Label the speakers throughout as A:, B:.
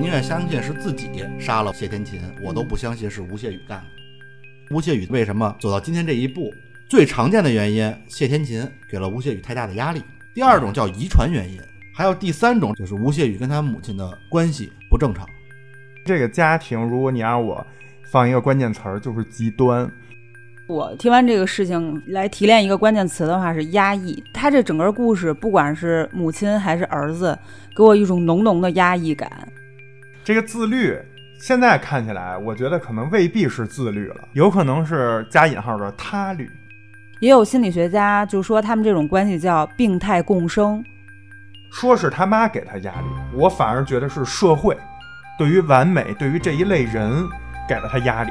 A: 宁愿相信是自己杀了谢天琴，我都不相信是吴谢宇干的。吴谢宇为什么走到今天这一步？最常见的原因，谢天琴给了吴谢宇太大的压力。第二种叫遗传原因，还有第三种就是吴谢宇跟他母亲的关系不正常。
B: 这个家庭，如果你让我放一个关键词儿，就是极端。
C: 我听完这个事情来提炼一个关键词的话是压抑。他这整个故事，不管是母亲还是儿子，给我一种浓浓的压抑感。
B: 这个自律，现在看起来，我觉得可能未必是自律了，有可能是加引号的他律。
C: 也有心理学家就说他们这种关系叫病态共生。
B: 说是他妈给他压力，我反而觉得是社会对于完美，对于这一类人给了他压力。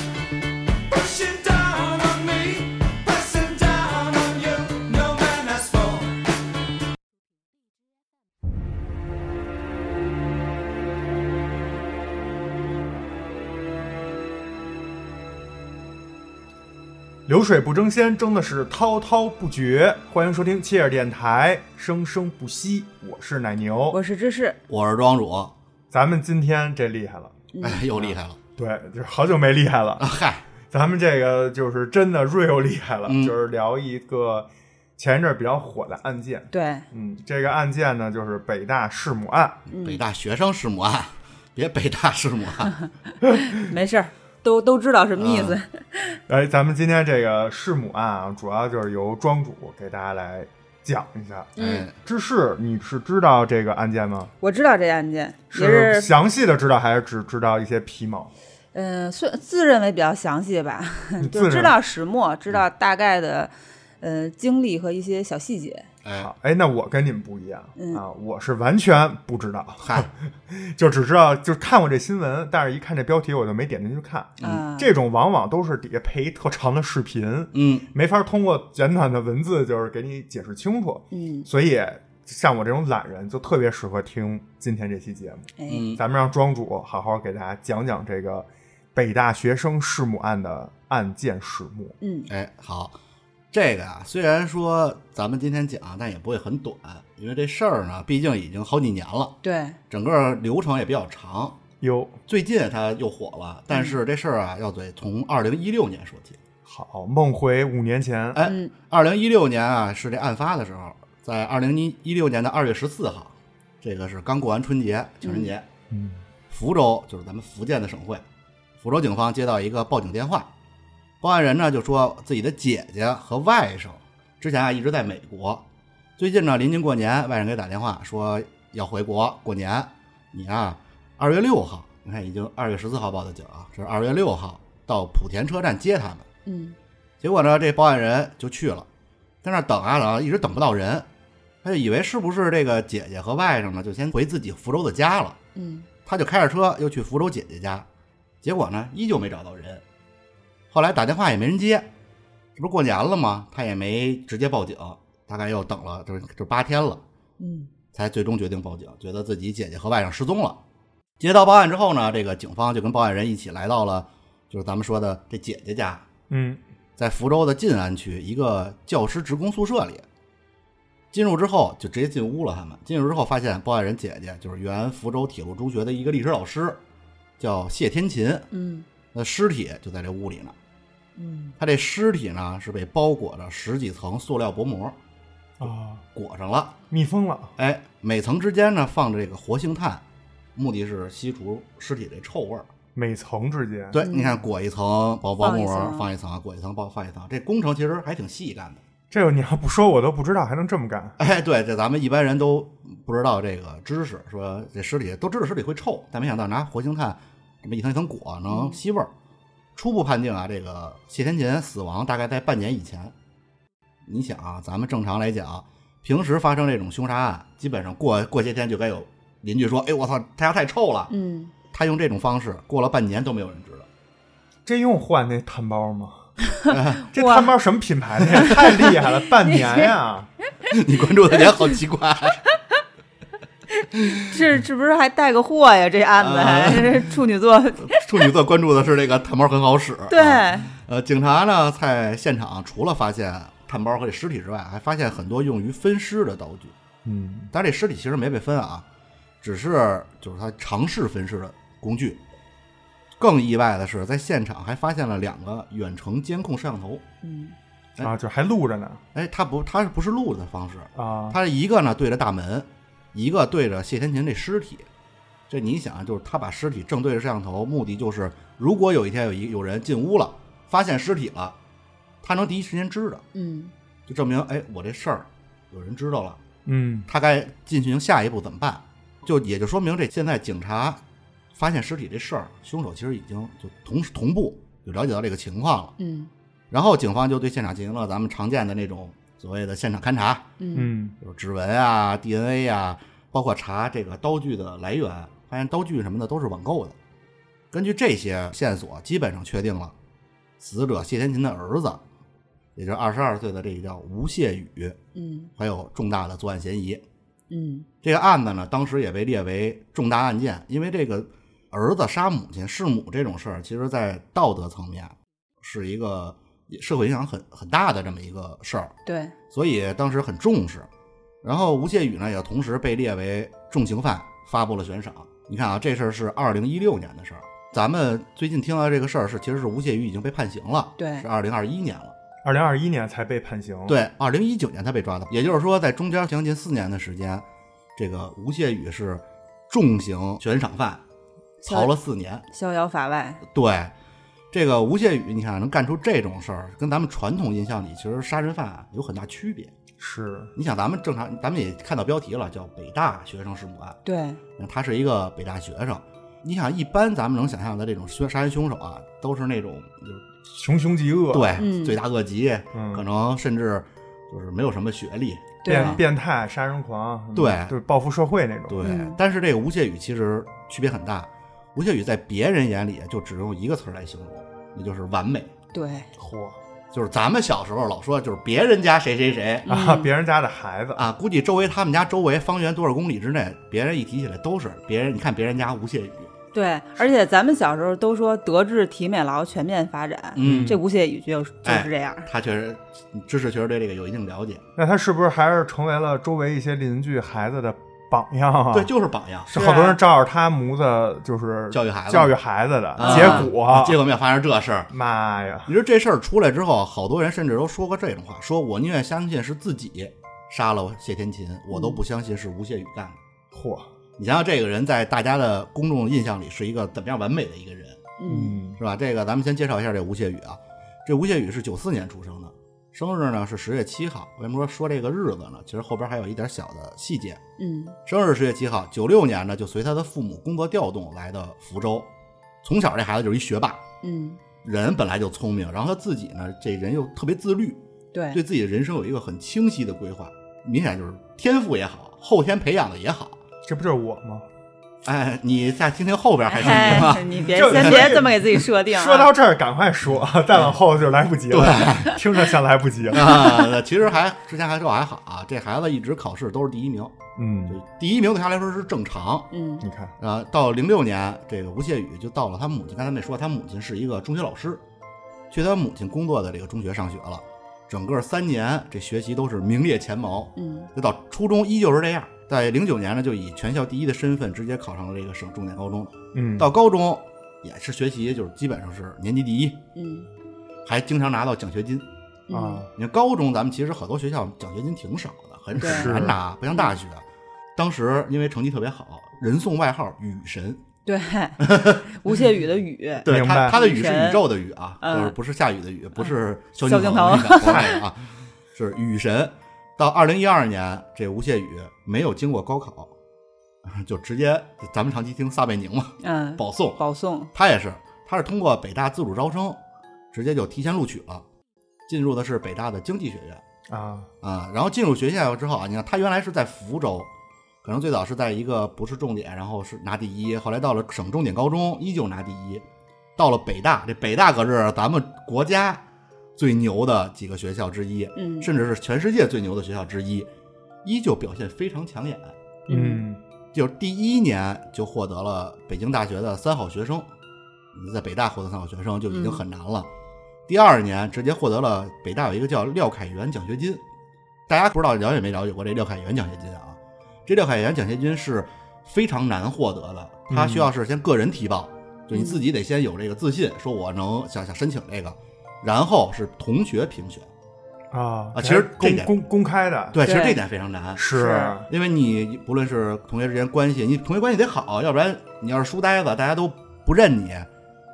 B: 流水不争先，争的是滔滔不绝。欢迎收听切尔电台，生生不息。我是奶牛，
C: 我是芝士，
A: 我是庄主，
B: 咱们今天这厉害了，
A: 哎，又厉害了。
B: 对，就是好久没厉害了。
A: 啊嗨，
B: 咱们这个就是真的 real 厉害了，
A: 嗯
B: 就是聊一个前一阵儿比较火的案件。
C: 对，
B: 嗯，这个案件呢，就是北大弑母案。
A: 北大学生弑母案，别北大弑母案。
C: 没事儿，都都知道什么意思。
B: 哎，咱们今天这个弑母案啊，主要就是由庄主给大家来讲一下。
A: 嗯，
B: 芝士，你是知道这个案件吗？
C: 我知道这案件，也
B: 是
C: 是
B: 详细的知道，还是只知道一些皮毛？
C: 嗯，算自认为比较详细吧，就知道始末，知道大概的呃经历和一些小细节。
A: 哎，
B: 好，哎，那我跟你们不一样、
C: 嗯。
B: 啊，我是完全不知道，
A: 嗨，
B: 就只知道就看过这新闻，但是一看这标题我就没点进去看。
C: 嗯，
B: 这种往往都是底下配一特长的视频，
A: 嗯，
B: 没法通过简短的文字就是给你解释清楚。
C: 嗯，
B: 所以像我这种懒人就特别适合听今天这期节目。
C: 哎，
A: 嗯，
B: 咱们让庄主好好给大家讲讲这个北大学生弑母案的案件始末。
C: 嗯，
A: 哎，好，这个啊，虽然说咱们今天讲，但也不会很短，因为这事儿呢，毕竟已经好几年了，
C: 对，
A: 整个流程也比较长。
B: 哟，
A: 最近它又火了，但是这事儿啊，要得从二零一六年说起。
B: 好，梦回五年前，
A: 哎
C: 嗯，
A: 二零一六年啊，是这案发的时候，在二零一一六年的二月十四号，这个是刚过完春节，情人节。
B: 嗯，
A: 福州就是咱们福建的省会，福州警方接到一个报警电话，报案人呢就说自己的姐姐和外甥之前啊一直在美国，最近呢临近过年，外甥给打电话说要回国过年，你啊二月六号，你看已经二月十四号报的警啊，这是二月六号到莆田车站接他们。
C: 嗯，
A: 结果呢，这报案人就去了，在那等啊等啊，一直等不到人，他就以为是不是这个姐姐和外甥呢，就先回自己福州的家了。
C: 嗯，
A: 他就开着车又去福州姐姐家，结果呢，依旧没找到人。后来打电话也没人接，这不是过年了吗？他也没直接报警，大概又等了就是就八天了，
C: 嗯，
A: 才最终决定报警，觉得自己姐姐和外甥失踪了。接到报案之后呢，这个警方就跟报案人一起来到了，就是咱们说的这姐姐家，
B: 嗯，
A: 在福州的晋安区一个教师职工宿舍里。进入之后就直接进屋了。他们进入之后发现报案人姐姐就是原福州铁路中学的一个历史老师，叫谢天琴。
C: 嗯，
A: 那尸体就在这屋里呢。
C: 嗯，
A: 他这尸体呢是被包裹着十几层塑料薄膜
B: 啊，
A: 裹上了，
B: 密封了，
A: 哎，每层之间呢放着这个活性炭，目的是吸除尸体的臭味儿。
B: 每层之间，
A: 对，
C: 嗯
A: 你看裹一层薄薄膜
C: 放一层
A: 放一层，裹一层包放一层，这工程其实还挺细干的。
B: 这个你要不说我都不知道还能这么干。
A: 哎，对，这咱们一般人都不知道这个知识，说这尸体都知道尸体会臭，但没想到拿活性炭这么一层一层裹能吸味儿。初步判定啊，这个谢天琴死亡大概在半年以前。你想啊，咱们正常来讲，平时发生这种凶杀案，基本上过过些天就该有邻居说：“哎，我操，他家太臭了。
C: 嗯，
A: 他用这种方式，过了半年都没有人知道。
B: 这用换那炭包吗？这炭包什么品牌的呀？太厉害了，半年呀！
A: 你关注的点好奇怪。
C: 这是不是还带个货呀？这案子
A: 啊
C: 还这是处女座，
A: 处女座关注的是这个炭包很好使。
C: 对，
A: 啊呃，警察呢在现场除了发现炭包和这尸体之外，还发现很多用于分尸的道具。
B: 嗯，
A: 但这尸体其实没被分啊，只是就是他尝试分尸的工具。更意外的是，在现场还发现了两个远程监控摄像头。
C: 嗯
B: 啊，就还录着呢
A: 哎，他不，它不是录的方式，
B: 啊！
A: 他一个呢对着大门，一个对着谢天琴这尸体。这你想，就是他把尸体正对着摄像头，目的就是如果有一天有一有人进屋了，发现尸体了，他能第一时间知道，
C: 嗯
A: 就证明哎，我这事儿有人知道了，
B: 嗯
A: 他该进行下一步怎么办？就也就说明这现在警察发现尸体这事儿，凶手其实已经就同时同步就了解到这个情况了。
C: 嗯
A: 然后警方就对现场进行了咱们常见的那种所谓的现场勘查，
C: 嗯
B: 嗯
A: 就是指纹啊、DNA 啊，包括查这个刀具的来源，发现刀具什么的都是网购的。根据这些线索，基本上确定了死者谢天琴的儿子，也就是二十二岁的这个叫吴谢宇，
C: 嗯
A: 还有重大的作案嫌疑。
C: 嗯
A: 这个案子呢，当时也被列为重大案件，因为这个儿子杀母亲弑母这种事儿，其实在道德层面是一个社会影响很很大的这么一个事儿，
C: 对，
A: 所以当时很重视。然后吴谢宇呢，也同时被列为重刑犯，发布了悬赏。你看啊，这事儿是二零一六年的事儿，咱们最近听到这个事儿是，其实是吴谢宇已经被判刑了，
C: 对
A: 是二零二一年了。
B: 二零二一年才被判刑。，
A: 对，二零一九年才被抓的，也就是说，在中间将近四年的时间，这个吴谢宇是重刑悬赏犯，逃了四年。
C: 逍遥法外。
A: 对，这个吴谢宇，你看能干出这种事儿，跟咱们传统印象里其实杀人犯啊有很大区别。
B: 是
A: 你想，咱们正常，咱们也看到标题了，叫北大学生弑母案，
C: 对，
A: 他是一个北大学生。你想，一般咱们能想象的这种凶杀人凶手啊，都是那种就是
B: 穷凶极恶。，
A: 对、
C: 嗯
A: 罪大恶极，
B: 嗯
A: 可能甚至就是没有什么学历，
B: 变变态、杀人狂，嗯
A: 对
B: 就是报复社会那种。
A: 对，
C: 嗯
A: 但是这个吴谢宇其实区别很大。吴谢宇在别人眼里就只用一个词儿来形容，那就是完美。
C: 对，
B: 嚯
A: 就是咱们小时候老说，就是别人家谁谁谁
B: 啊，
C: 嗯
B: 别人家的孩子，
A: 啊，估计周围他们家周围方圆多少公里之内，别人一提起来都是别人。你看别人家吴谢宇，
C: 对，而且咱们小时候都说德智体美劳全面发展，
A: 嗯
C: 这吴谢宇就就
A: 哎
C: 是这样。
A: 他确实知识确实对这个有一定了解，
B: 那他是不是还是成为了周围一些邻居孩子的榜样啊？
A: 对，，就是榜样。
B: 是好多人照着他模子，就是
A: 教育孩子
B: 教育孩子的
A: 啊
B: 结果，
A: 结果没有发生这事儿。
B: 妈呀，
A: 你说这事儿出来之后，好多人甚至都说过这种话：说我宁愿相信是自己杀了谢天琴，我都不相信是吴谢宇干的。
B: 嚯，
A: 你想想，这个人在大家的公众印象里是一个怎么样完美的一个人，
C: 嗯
B: 嗯
A: 是吧？这个咱们先介绍一下这吴谢宇啊，这吴谢宇是九四年出生的，生日呢是十月七号。为什么说说这个日子呢？其实后边还有一点小的细节。
C: 嗯
A: 生日十月七号，九六年呢就随他的父母工作调动来的福州。从小这孩子就是一学霸，
C: 嗯，
A: 人本来就聪明，然后他自己呢这人又特别自律，
C: 对
A: 对自己的人生有一个很清晰的规划，明显就是天赋也好，后天培养的也好。
B: 这不就是我吗？
A: 哎，你再听听后边还是你吗？
C: 哎，你别
B: 就
C: 先别这么给自己设定啊。
B: 说到这儿，赶快说，再往后就来不及了，听着像来不及了。
A: 啊，其实还之前还说还好啊，这孩子一直考试都是第一名，就
B: 嗯，
A: 第一名对他来说是正常。
C: 嗯
B: 你看，
A: 啊，到零六年，这个吴谢宇就到了他母亲，刚才没说，他母亲是一个中学老师，去他母亲工作的这个中学上学了，整个三年这学习都是名列前茅，
C: 嗯
A: 就到初中依旧是这样。在零九年呢，就以全校第一的身份直接考上了这个省重点高中。
B: 嗯，
A: 到高中也是学习，就是基本上是年级第一，
C: 嗯
A: 还经常拿到奖学金。
C: 嗯
B: 啊，
A: 你看高中咱们其实很多学校奖学金挺少的，很很难拿，不像大学。当时因为成绩特别好，人送外号“雨神
C: 对，吴谢宇的宇，”。
A: 对他，他的雨是宇宙的雨啊，
C: 嗯
A: 就是不是下雨的雨，不是萧
C: 萧敬腾
A: 啊，是雨神。到二零一二年，这吴谢宇没有经过高考，就直接咱们长期听撒贝宁嘛，
C: 嗯，
A: 保送。
C: 保送，
A: 他也是，他是通过北大自主招生，直接就提前录取了，进入的是北大的经济学院
B: 啊，
A: 啊。然后进入学校之后啊，你看他原来是在福州，可能最早是在一个不是重点，然后是拿第一，后来到了省重点高中依旧拿第一，到了北大，这北大可是咱们国家最牛的几个学校之一，
C: 嗯
A: 甚至是全世界最牛的学校之一，依旧表现非常抢眼。
B: 嗯
A: 就是第一年就获得了北京大学的三好学生，你在北大获得三好学生就已经很难了。第二年直接获得了北大有一个叫廖凯原奖学金，大家不知道了解没了解过这廖凯原奖学金啊？这廖凯原奖学金是非常难获得的，他需要是先个人提报，就你自己得先有这个自信，说我能想想申请这个，然后是同学评选。
B: 啊
A: 啊其实这点
B: 公公公开的，
A: 对，其实这点非常难。
B: 是
A: 因为你不论是同学之间关系，你同学关系得好，要不然你要是书呆子，大家都不认你，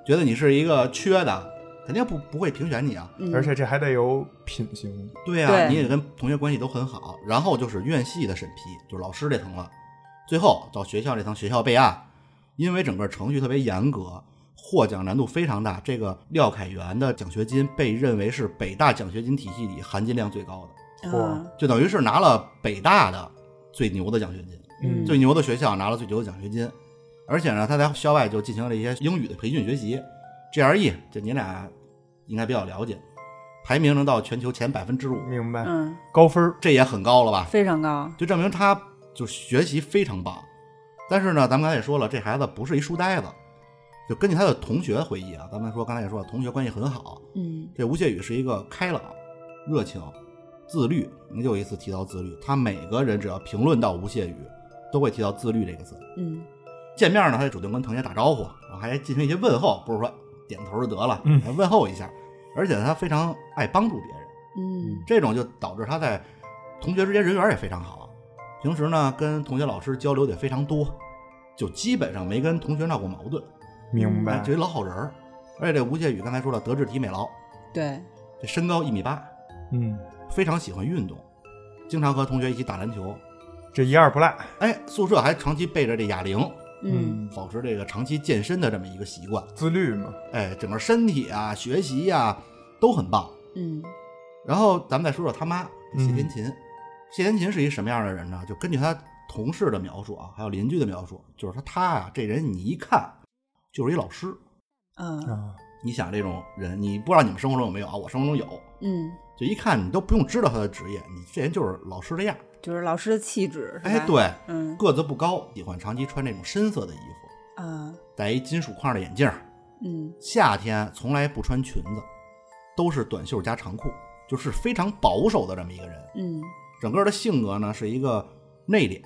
A: 觉得你是一个缺的，肯定不不会评选你啊。
C: 嗯
B: 而且这还得有品行。
A: 对啊，
C: 对
A: 你也跟同学关系都很好。然后就是院系的审批，就是老师这层了。最后到学校这层，学校备案，因为整个程序特别严格，获奖难度非常大。这个廖凯原的奖学金被认为是北大奖学金体系里含金量最高的，
C: 啊
A: 就等于是拿了北大的最牛的奖学金。
C: 嗯
A: 最牛的学校拿了最牛的奖学金，而且呢，他在校外就进行了一些英语的培训学习，GRE，就你俩应该比较了解，排名能到全球前百分之五，
B: 明白，
C: 嗯，
B: 高分
A: 这也很高了吧？
C: 非常高，
A: 就证明他就学习非常棒。但是呢，咱们刚才也说了，这孩子不是一书呆子，就根据他的同学回忆啊，咱们说刚才也说了，同学关系很好，
C: 嗯
A: 这吴谢宇是一个开朗、热情、自律。你有一次提到自律，他每个人只要评论到吴谢宇，都会提到自律这个字。
C: 嗯
A: 见面呢，他就主动跟同学打招呼，然后还进行一些问候，不是说点头就得了，
B: 嗯
A: 还问候一下。而且他非常爱帮助别人，
C: 嗯
A: 这种就导致他在同学之间人缘也非常好。平时呢，跟同学老师交流的也非常多，就基本上没跟同学闹过矛盾，
B: 明白
A: 哎，这一老好人儿。而且这吴谢宇刚才说了，德智体美劳，
C: 对，
A: 这身高一米八，
B: 嗯，
A: 非常喜欢运动，经常和同学一起打篮球。
B: 这一二不赖。
A: 哎，宿舍还长期备着这哑铃，
C: 嗯
A: 保持这个长期健身的这么一个习惯。
B: 自律嘛，
A: 哎，整个身体啊、学习呀、都很棒。
C: 嗯
A: 然后咱们再说说他妈
B: 嗯
A: 谢天琴。谢天琴是一什么样的人呢？就根据他同事的描述啊，还有邻居的描述，就是说他啊，这人你一看就是一老师。
C: 嗯
B: 啊，
A: 你想这种人，你不知道你们生活中有没有啊？我生活中有，
C: 嗯，
A: 就一看你都不用知道他的职业，你这人就是老师的样。
C: 就是老师的气质，
A: 哎，，对，
C: 嗯
A: 个子不高，喜欢长期穿这种深色的衣服，
C: 啊
A: 戴一金属框的眼镜，
C: 嗯
A: 夏天从来不穿裙子，都是短袖加长裤，就是非常保守的这么一个人。
C: 嗯
A: 整个的性格呢是一个内敛、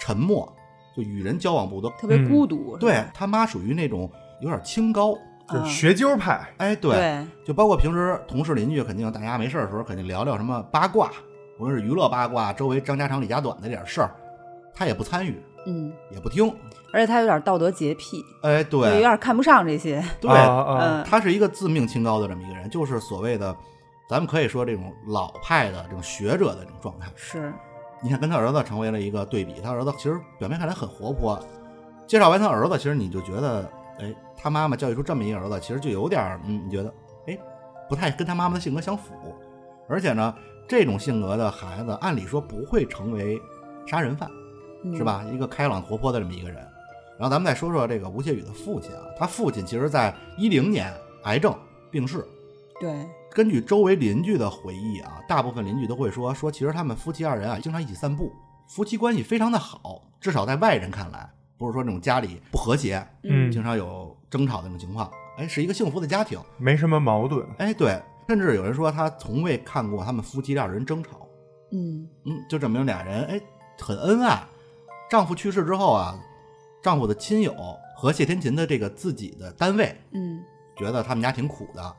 A: 沉默，就与人交往不多。
C: 特别
B: 嗯
C: 孤独，
A: 对他妈属于那种有点清高，
B: 就是
C: 啊
B: 学究派。
A: 哎，对，就包括平时同事邻居，肯定大家没事儿的时候，肯定聊聊什么八卦，无论是娱乐八卦，周围张家长李家短的这点事儿，他也不参与，
C: 嗯，
A: 也不听。
C: 而且他有点道德洁癖，
A: 哎，
C: 对有，点看不上这些，
A: 对，
C: 嗯
A: 他是一个自命清高的这么一个人，就是所谓的，咱们可以说这种老派的这种学者的这种状态。
C: 是，
A: 你看，跟他儿子成为了一个对比。他儿子其实表面看来很活泼，介绍完他儿子，其实你就觉得，哎，他妈妈教育出这么一个儿子，其实就有点儿，嗯，你觉得，哎，不太跟他妈妈的性格相符。而且呢，这种性格的孩子，按理说不会成为杀人犯，
C: 嗯
A: 是？吧？一个开朗活泼的这么一个人。然后咱们再说说这个吴谢宇的父亲啊，他父亲其实在一零年癌症病逝。
C: 对，
A: 根据周围邻居的回忆啊，大部分邻居都会说说，其实他们夫妻二人啊，经常一起散步，夫妻关系非常的好，至少在外人看来，不是说那种家里不和谐，
B: 嗯。
A: 经常有争吵的那种情况，哎，是一个幸福的家庭。
B: 没什么矛盾。
A: 哎，对，甚至有人说他从未看过他们夫妻二人争吵，
C: 嗯。
A: 嗯，就证明俩人哎很恩爱。丈夫去世之后啊，丈夫的亲友和谢天琴的这个自己的单位
C: 嗯。
A: 觉得他们家挺苦的，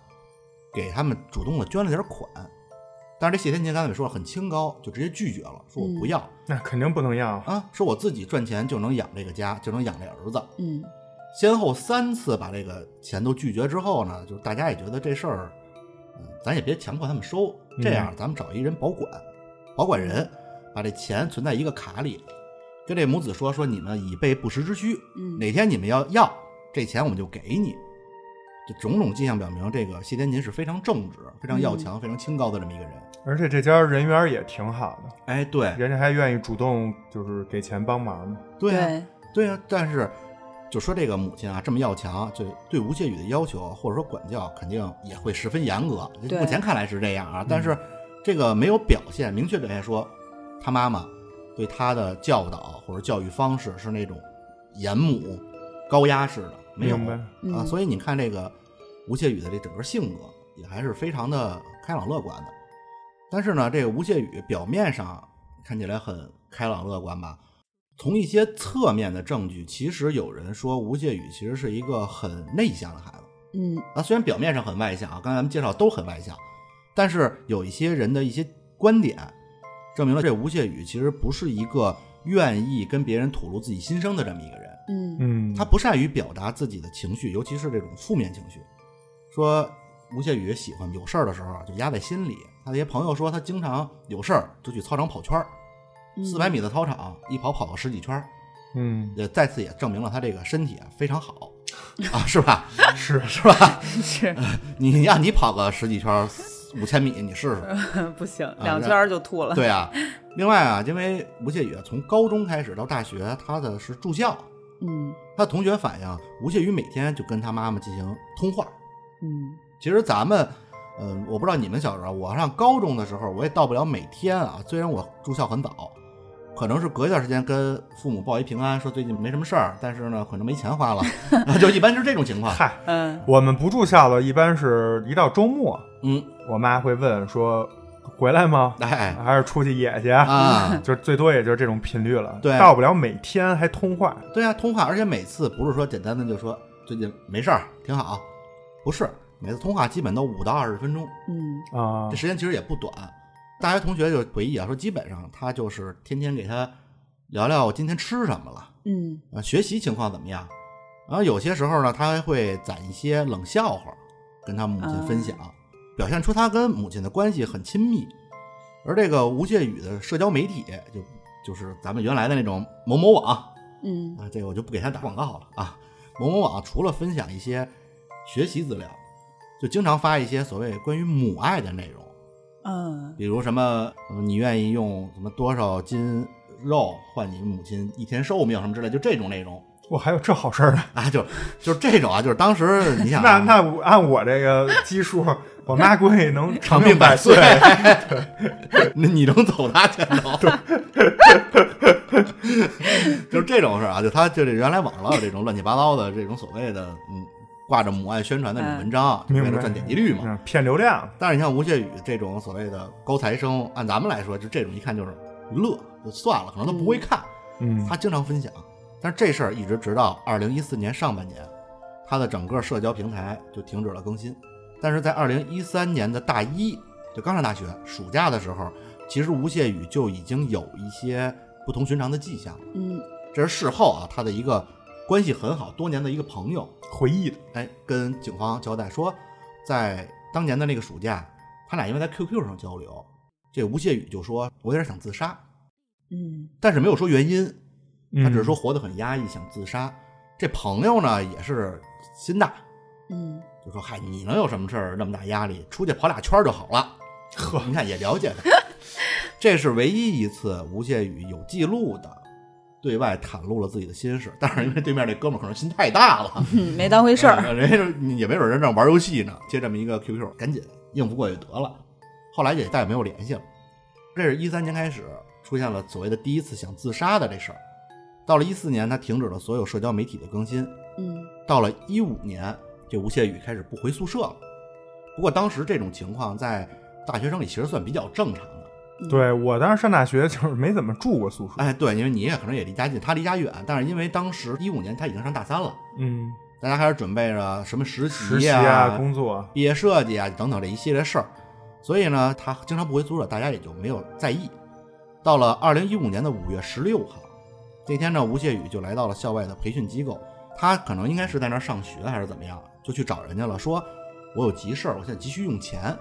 A: 给他们主动的捐了点款。但是这谢天琴刚才也说了，很清高，就直接拒绝了，说我不要、
B: 那肯定不能要。
A: 啊，说我自己赚钱就能养这个家，就能养这儿子。
C: 嗯
A: 先后三次把这个钱都拒绝之后呢，就是大家也觉得这事儿，嗯，咱也别强迫他们收，这样咱们找一人保管，保管人把这钱存在一个卡里，跟这母子说说你们以备不时之需，
C: 嗯，
A: 哪天你们要要这钱我们就给你。这种种迹象表明，这个谢天琴是非常正直、非常要强、非常清高的这么一个人。
B: 而且这家人缘也挺好的，
A: 哎，对，
B: 人家还愿意主动就是给钱帮忙呢。
A: 对啊，
C: 对，
A: 对啊，但是就说这个母亲啊这么要强，就对吴谢宇的要求或者说管教肯定也会十分严格。目前看来是这样啊，但是这个没有表现明确表现说他妈妈对他的教导或者教育方式是那种严母、高压式的，没有啊。
C: 嗯
A: 所以你看这个吴谢宇的这整个性格也还是非常的开朗乐观的。但是呢，这个吴谢宇表面上看起来很开朗乐观吧，从一些侧面的证据，其实有人说吴谢宇其实是一个很内向的孩子。
C: 嗯
A: 啊，虽然表面上很外向啊，刚才咱们介绍都很外向，但是有一些人的一些观点，证明了这吴谢宇其实不是一个愿意跟别人吐露自己心声的这么一个人。
C: 嗯
B: 嗯，
A: 他不善于表达自己的情绪，尤其是这种负面情绪。说吴谢宇喜欢有事儿的时候啊就压在心里。他那些朋友说他经常有事儿就去操场跑圈儿，
C: 嗯
A: 四百米的操场一跑跑个十几圈儿，
B: 嗯
A: 也再次也证明了他这个身体啊非常好 啊，是吧？
B: 是
A: 是吧？
C: 是
A: 你让你跑个十几圈儿五千米，你试试。
C: 不行，
A: 啊
C: 两圈儿就吐了。
A: 对啊，另外啊，因为吴谢宇从高中开始到大学，他的是住校，
C: 嗯
A: 他同学反映吴谢宇每天就跟他妈妈进行通话。
C: 嗯
A: 其实咱们，嗯、我不知道你们小时候，我上高中的时候，我也到不了每天啊。虽然我住校很早，可能是隔一段时间跟父母报一平安，说最近没什么事儿，但是呢，可能没钱花了，就一般是这种情况。
B: 嗨，
C: 嗯
B: 我们不住校了，一般是一到周末，
A: 嗯，
B: 我妈会问说回来吗？
A: 哎
B: 还是出去野去？
A: 啊，
B: 就最多也就是这种频率了，
A: 对
B: 到不了每天还通话。
A: 对啊，通话，而且每次不是说简单的就说最近没事儿，挺好，不是，每次通话基本都五到二十分钟，
C: 嗯
B: 啊
A: 这，时间其实也不短。大学同学就回忆啊，说基本上他就是天天给他聊聊我今天吃什么了。
C: 嗯
A: 啊，学习情况怎么样？然后有些时候呢，他还会攒一些冷笑话跟他母亲分享，表现出他跟母亲的关系很亲密。而这个吴谢宇的社交媒体，就就是咱们原来的那种某某网
C: 嗯
A: 啊，这个我就不给他打广告了啊。某某网除了分享一些学习资料，就经常发一些所谓关于母爱的内容，
C: 嗯
A: 比如什么呃你愿意用什么多少斤肉换你母亲一天寿命什么之类，就这种内容。
B: 我还有这好事儿呢。
A: 啊，就就是这种啊，就是当时你想、
B: 那
A: 啊，
B: 那我按我这个基数，我妈估计能
A: 长
B: 命
A: 命百
B: 岁。
A: 那你能走他前头，就是这种事儿啊，就他就是原来网上老有这种乱七八糟的这种所谓的嗯挂着母爱宣传的这种文章，为了赚点击率嘛。
B: 嗯，骗流量。
A: 但是你像吴谢宇这种所谓的高材生，按咱们来说，就这种一看就是乐，就算了，可能他不会看，
B: 嗯，
A: 他经常分享。但是这事儿一直直到二零一四年上半年，他的整个社交平台就停止了更新。但是在二零一三年的大一，就刚上大学暑假的时候，其实吴谢宇就已经有一些不同寻常的迹象。
C: 嗯。
A: 这是事后啊，他的一个关系很好多年的一个朋友，
B: 回忆。的。
A: 哎，跟警方交代说，在当年的那个暑假，他俩因为在 QQ 上交流，这吴谢宇就说我有点想自杀，
C: 嗯。
A: 但是没有说原因，他只是
B: 嗯。
A: 说活得很压抑，想自杀。这朋友呢也是心大，
C: 嗯
A: 就说：“嗨，你能有什么事儿那么大压力？出去跑俩圈儿就好了。”
B: 呵，
A: 你看也了解他，这是唯一一次吴谢宇有记录的对外袒露了自己的心事。但是因为对面那哥们儿可能心太大了，
C: 嗯，没当回事儿。
A: 呃人家也没准人正玩游戏呢，接这么一个 QQ，赶紧应付过去得了。后来也再也没有联系了。这是一三年开始出现了所谓的第一次想自杀的这事儿。到了一四年，他停止了所有社交媒体的更新。
C: 嗯
A: 到了一五年，这吴谢宇开始不回宿舍了。不过当时这种情况在大学生里其实算比较正常的。
B: 对我当时上大学就是没怎么住过宿舍。
A: 哎，对，因为你也可能也离家近，他离家远，但是因为当时一五年他已经上大三了，
B: 嗯，
A: 大家开始准备着什么实
B: 实习
A: 习啊、
B: 啊，工作。
A: 毕业设计啊等等这一系列事儿，所以呢，他经常不回宿舍，大家也就没有在意。到了二零一五年的五月十六号，那天呢，吴谢宇就来到了校外的培训机构，他可能应该是在那儿上学还是怎么样，就去找人家了，说我有急事儿，我现在急需用钱，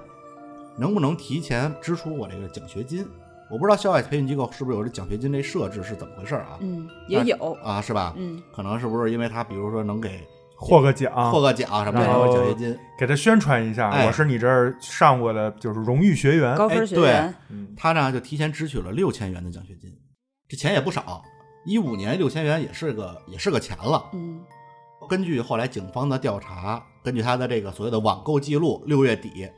A: 能不能提前支出我这个奖学金？我不知道校外培训机构是不是有这奖学金这设置是怎么回事儿啊？
C: 嗯，也有。
A: 啊，是吧？
C: 嗯
A: 可能是不是因为他，比如说能给
B: 获个奖，
A: 获个奖什么的，奖学金。
B: 给他宣传一下，
A: 哎
B: 我是你这儿上过的，就是荣誉学员。
C: 高分学员，
B: 嗯
A: 他呢就提前支取了六千元的奖学金，这钱也不少。一五年六千元也是个也是个钱了。
C: 嗯
A: 根据后来警方的调查，根据他的这个所谓的网购记录，六月底，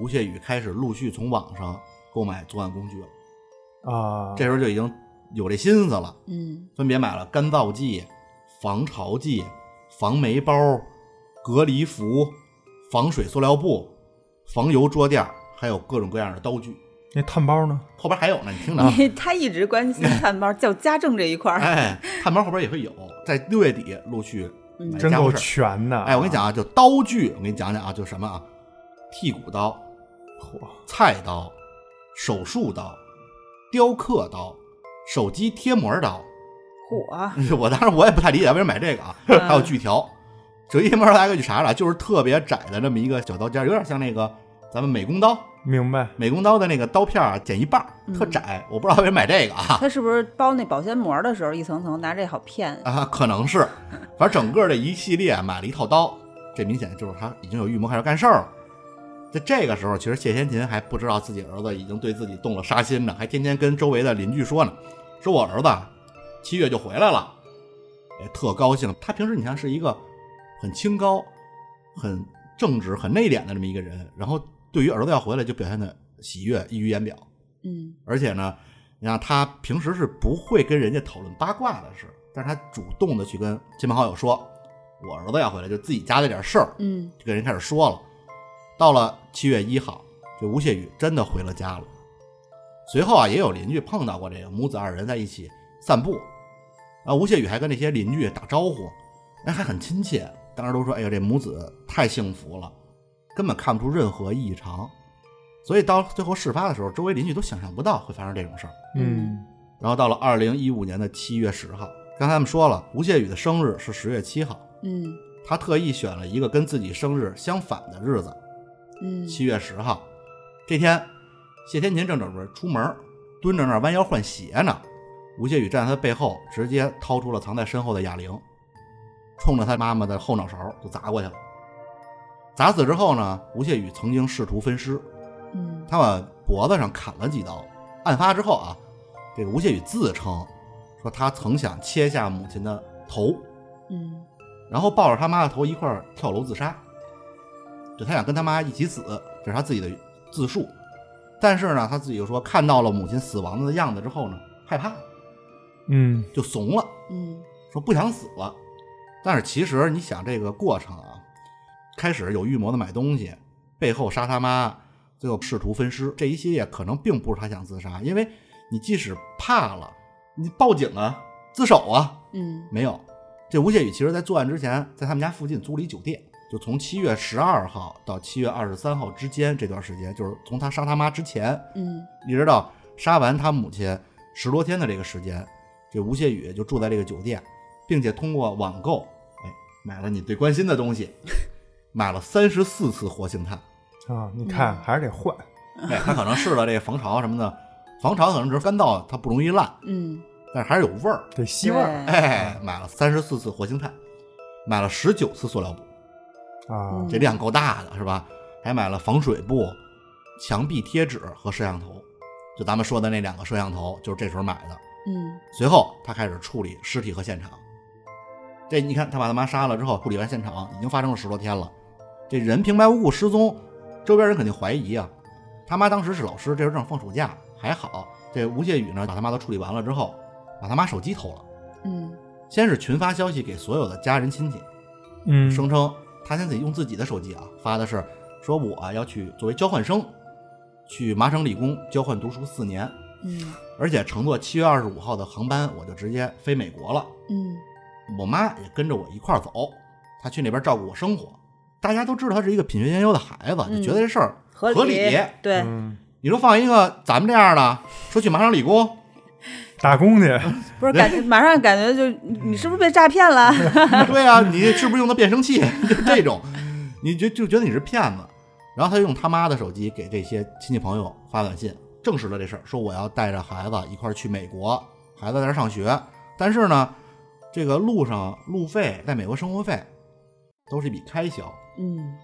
A: 吴谢宇开始陆续从网上购买作案工具了。
B: 啊，
A: 这时候就已经有这心思了，
C: 嗯
A: 分别买了干燥剂、防潮剂、防霉包、隔离服、防水塑料布、防油桌垫，还有各种各样的刀具。
B: 那炭包呢？
A: 后边还有呢，你听着啊。
C: 他一直关心炭包，叫家政这一块儿，
A: 哎，炭包后边也会有，在六月底陆续买
B: 真够。全的。
A: 哎，我跟你讲，啊，就刀具，我给你讲讲啊，就什么啊，剔骨刀、
B: 嚯，
A: 菜刀、手术刀、雕刻刀、手机贴膜刀。
C: 火，
A: 我当时我也不太理解为什么买这个啊，还有锯条。手机贴膜刀大概就啥了，就是特别窄的这么一个小刀尖，有点像那个咱们美工刀，
B: 明白。
A: 美工刀的那个刀片啊剪一半特窄。我不知道为什么买这个啊。
C: 他是不是包那保鲜膜的时候一层层拿这好骗？
A: 啊，可能是，反正整个这一系列买了一套刀，这明显就是他已经有预谋开始干事儿了。在这个时候，其实谢天琴还不知道自己儿子已经对自己动了杀心呢，还天天跟周围的邻居说呢，说我儿子七月就回来了，也特高兴。他平时你看是一个很清高、很正直、很内敛的这么一个人，然后对于儿子要回来就表现的喜悦溢于言表。
C: 嗯
A: 而且呢，你看他平时是不会跟人家讨论八卦的事，但是他主动的去跟亲朋好友说，我儿子要回来，就自己家的点事儿，
C: 嗯
A: 就跟人开始说了。到了七月一号，这吴谢宇真的回了家了。随后啊，也有邻居碰到过这个母子二人在一起散步，啊，吴谢宇还跟那些邻居打招呼，哎，还很亲切。当时都说，哎呀，这母子太幸福了，根本看不出任何异常。所以到最后事发的时候，周围邻居都想象不到会发生这种事儿。
B: 嗯
A: 然后到了二零一五年的七月十号，刚才我们说了，吴谢宇的生日是十月七号，
C: 嗯
A: 他特意选了一个跟自己生日相反的日子，
C: 嗯
A: 七月十号。这天，谢天琴正准备出门，蹲着那儿弯腰换鞋呢。吴谢宇站在他背后，直接掏出了藏在身后的哑铃，冲着他妈妈的后脑勺就砸过去了。砸死之后呢，吴谢宇曾经试图分尸，
C: 嗯
A: 他往脖子上砍了几刀。案发之后啊，这个吴谢宇自称说他曾想切下母亲的头，
C: 嗯
A: 然后抱着他妈的头一块儿跳楼自杀。就他想跟他妈一起死，这是他自己的自述。但是呢，他自己又说看到了母亲死亡的样子之后呢，害怕
B: 嗯
A: 就怂了，
C: 嗯
A: 说不想死了。但是其实你想这个过程啊，开始有预谋的买东西，背后杀他妈，最后试图分尸，这一系列可能并不是他想自杀，因为你即使怕了，你报警啊，自首啊，
C: 嗯。
A: 没有。这吴谢宇其实，在作案之前，在他们家附近租了一酒店，就从七月十二号到七月二十三号之间这段时间，就是从他杀他妈之前，
C: 嗯。
A: 一直到杀完他母亲十多天的这个时间，这吴谢宇就住在这个酒店，并且通过网购，哎，买了你最关心的东西，买了三十四次活性炭。
B: 啊，你看还是得换。
A: 哎，他可能试了这个防潮什么的，防潮可能只是干燥，它不容易烂，
C: 嗯
A: 但是还是有味儿。
B: 得吸味儿
C: 对
A: 哎，买了三十四次活性炭，买了十九次塑料布，
B: 啊
C: 嗯，
A: 这量够大的是吧？还买了防水布、墙壁贴纸和摄像头，就咱们说的那两个摄像头，就是这时候买的。
C: 嗯
A: 随后他开始处理尸体和现场。这你看，他把他妈杀了之后，处理完现场，已经发生了十多天了，这人平白无故失踪，周边人肯定怀疑啊。他妈当时是老师，这时候正放暑假，还好。这吴谢宇呢，把他妈都处理完了之后，把他妈手机偷了。
C: 嗯
A: 先是群发消息给所有的家人亲戚，
B: 嗯
A: 声称他先自己用自己的手机啊发的是说我要去作为交换生，去麻省理工交换读书四年，
C: 嗯
A: 而且乘坐七月二十五号的航班，我就直接飞美国了。
C: 嗯
A: 我妈也跟着我一块儿走，她去那边照顾我生活。大家都知道他是一个品学兼优的孩子，就觉得这事儿
C: 合
A: 合理。
C: 对，
B: 嗯，
A: 你说放一个咱们这样的，说去麻省理工，
B: 打工去，
C: 不是感觉 马上感觉就你你是不是被诈骗了？
A: 对啊，你是不是用的变声器？就这种，你就就觉得你是骗子。然后他用他妈的手机给这些亲戚朋友发短信，证实了这事儿，说我要带着孩子一块儿去美国，孩子在这儿上学，但是呢，这个路上路费在美国生活费都是一笔开销。
C: 嗯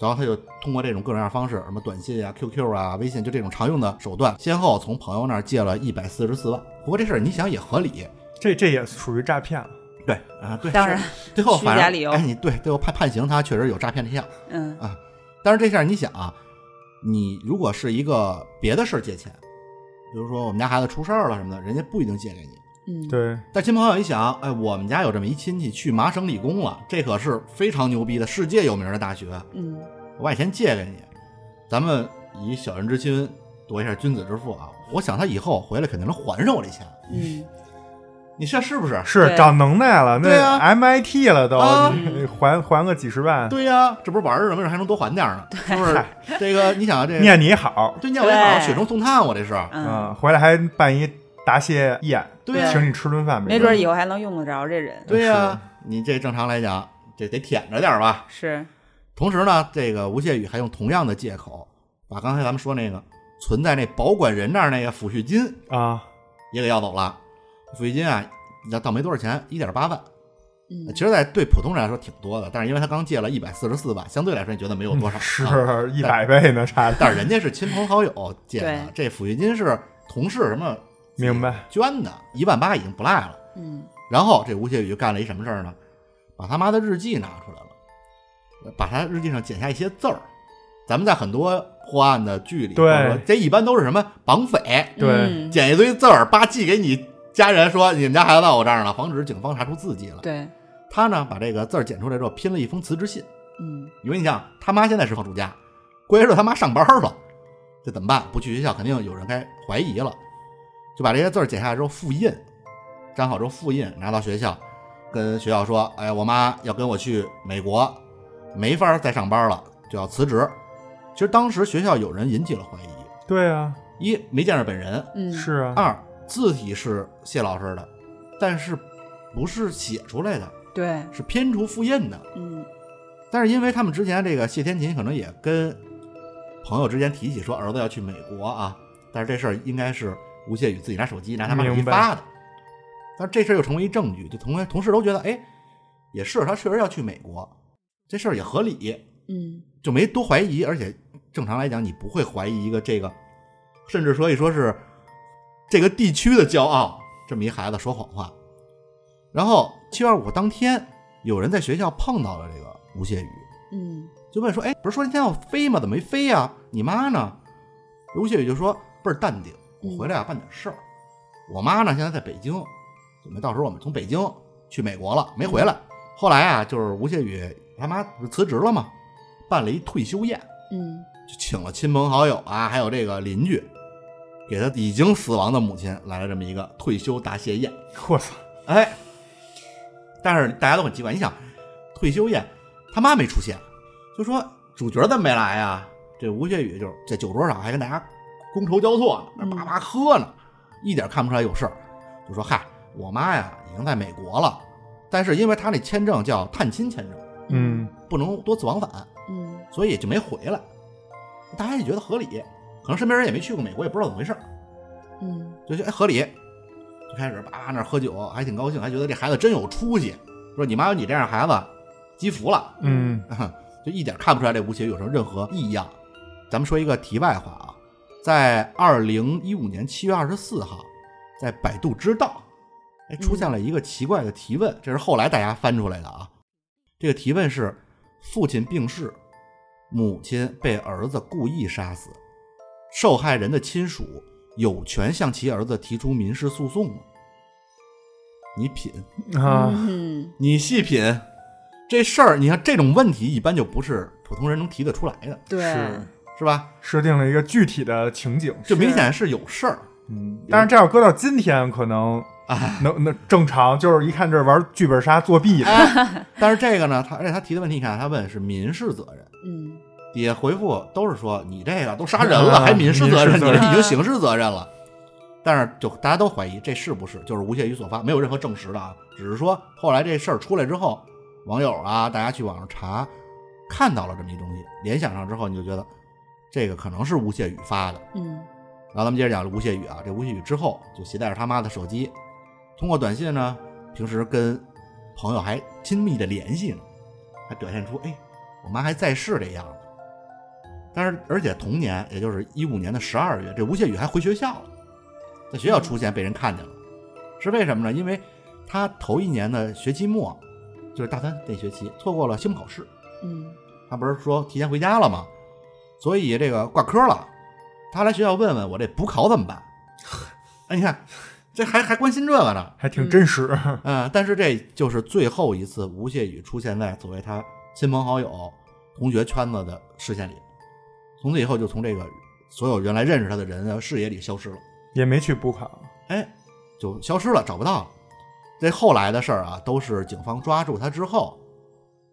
A: 然后他就通过这种各种各样的方式，什么短信啊、QQ 啊、微信，就这种常用的手段，先后从朋友那儿借了一百四十四万。不过这事儿你想也合理，
B: 这这也属于诈骗了。
A: 对啊，对，
C: 当然
A: 最后反正哎，你对最后判判刑，他确实有诈骗这项。
C: 嗯啊
A: 但是这事儿你想啊，你如果是一个别的事儿借钱，比如说我们家孩子出事儿了什么的，人家不一定借给你。
C: 嗯，
B: 对，
A: 但亲朋好友一想，哎，我们家有这么一亲戚去麻省理工了，这可是非常牛逼的世界有名的大学，
C: 嗯。
A: 我把钱借给你，咱们以小人之心夺一下君子之腹啊！我想他以后回来肯定能还上我这钱，
C: 嗯。
A: 你说是不是？
B: 是长能耐了，那 MIT 了都，
A: 啊。
B: 还还个几十万，
A: 对呀、这不是玩儿着，没准还能多还点儿呢，是不是？这个你想啊，这
B: 念你好，
A: 对念我好，雪中送炭，我这是。
C: 嗯，
B: 嗯，回来还办一答谢宴，
A: 对。呀
B: 请你吃顿饭，
C: 没准以后还能用得着这人。
A: 对呀、你这正常来讲，这得舔着点吧。
C: 是，
A: 同时呢，这个吴谢宇还用同样的借口，把刚才咱们说那个存在那保管人那儿那个抚恤金
B: 啊，
A: 也给要走了。抚恤金啊，要倒没多少钱，一点八万。
C: 嗯。
A: 其实，在对普通人来说挺多的，但是因为他刚借了一百四十四万，相对来说你觉得没有多少，啊
B: 是一百倍呢，差，
A: 但是人家是亲朋好友借的，这抚恤金是同事什么
B: 明白？
A: 捐的，一万八已经不赖了。
C: 嗯
A: 然后这吴谢宇就干了一什么事儿呢？把他妈的日记拿出来了，把他日记上剪下一些字儿。咱们在很多破案的剧里，
B: 对
A: 这一般都是什么绑匪
B: 对
C: 嗯
A: 剪一堆字儿，叭寄给你家人说你们家孩子到我这儿了，防止警方查出字迹了。
C: 对，
A: 他呢把这个字儿剪出来之后，拼了一封辞职信。
C: 嗯
A: 因为你想，他妈现在是放暑假，过些日子他妈上班了，这怎么办？不去学校，肯定有人该怀疑了。就把这些字儿剪下来之后复印，粘好之后复印，拿到学校，跟学校说：“哎，我妈要跟我去美国，没法再上班了，就要辞职。”其实当时学校有人引起了怀疑：
B: 对啊，
A: 一没见着本人，
C: 嗯
B: 是啊，
A: 二字体是谢老师的，但是不是写出来的，
C: 对，
A: 是拼图复印的。
C: 嗯
A: 但是因为他们之前这个谢天琴可能也跟朋友之间提起说儿子要去美国啊，但是这事儿应该是吴谢宇自己拿手机拿他妈手机发的，但是这事儿又成为一证据，就同同事都觉得哎，也是他确实要去美国，这事儿也合理，
C: 嗯
A: 就没多怀疑，而且正常来讲你不会怀疑一个这个，甚至可以说是这个地区的骄傲这么一孩子说谎话。然后七月二五当天，有人在学校碰到了这个吴谢宇，
C: 嗯
A: 就问说：“哎，不是说今天要飞吗？怎么没飞呀、你妈呢？”吴谢宇就说倍儿淡定：“我回来啊，办点事儿。我妈呢，现在在北京，准备到时候我们从北京去美国了，没回来。后来啊，就是吴谢宇他妈不是辞职了吗？办了一退休宴，
C: 嗯
A: 就请了亲朋好友啊，还有这个邻居，给他已经死亡的母亲来了这么一个退休答谢宴。
B: 我操，
A: 哎，但是大家都很奇怪，你想退休宴，他妈没出现，就说主角怎么没来呀？这吴谢宇就是在酒桌上还跟大家觥筹交错呢，那叭叭喝呢，一点看不出来有事儿，就说嗨，我妈呀已经在美国了，但是因为她那签证叫探亲签证，
B: 嗯，
A: 不能多次往返，
C: 嗯。
A: 所以就没回来。大家也觉得合理，可能身边人也没去过美国，也不知道怎么回事儿，
C: 嗯。
A: 就觉得哎合理，就开始叭叭那喝酒，还挺高兴，还觉得这孩子真有出息，说你妈有你这样的孩子，积福了，
B: 嗯，
A: 就一点看不出来这吴邪有什么任何异样。咱们说一个题外话啊，在二零一五年七月二十四号，在百度知道，哎，出现了一个奇怪的提问，这是后来大家翻出来的啊。这个提问是：父亲病逝，母亲被儿子故意杀死，受害人的亲属有权向其儿子提出民事诉讼吗？你品，
B: 啊，
C: 嗯。
A: 你细品，这事儿，你看这种问题一般就不是普通人能提得出来的，
C: 对。
B: 是
A: 是吧？
B: 设定了一个具体的情景，
A: 就明显是有事儿。
B: 嗯，但是这要搁到今天，可能
A: 啊，
B: 能能正常，就是一看这玩剧本杀作弊的，
A: 但是这个呢，他而且他提的问题，你看他问是民事责任，
C: 嗯。
A: 底下回复都是说你这个都杀人了，还民事责任，
B: 民事责任。
A: 你这已经刑事责任了。但是就大家都怀疑这是不是就是吴谢宇所发，没有任何证实的啊，只是说后来这事儿出来之后，网友啊，大家去网上查，看到了这么一东西，联想上之后，你就觉得这个可能是吴谢宇发的。
C: 嗯
A: 然后咱们接着讲吴谢宇啊，这吴谢宇之后就携带着他妈的手机，通过短信呢，平时跟朋友还亲密的联系呢。还表现出哎，我妈还在世这样子。但是而且同年，也就是一五年的十二月，这吴谢宇还回学校了，在学校出现被人看见了，是为什么呢？因为他头一年的学期末，就是大三那学期错过了期末考试，
C: 嗯
A: 他不是说提前回家了吗？所以这个挂科了，他来学校问问我这补考怎么办？哎，你看，这还还关心这个呢。
B: 还挺真实。
A: 嗯，但是这就是最后一次吴谢宇出现在所谓他亲朋好友、同学圈子的视线里，从此以后就从这个所有原来认识他的人的视野里消失了，
B: 也没去补考。
A: 哎，就消失了，找不到了。这后来的事儿啊，都是警方抓住他之后，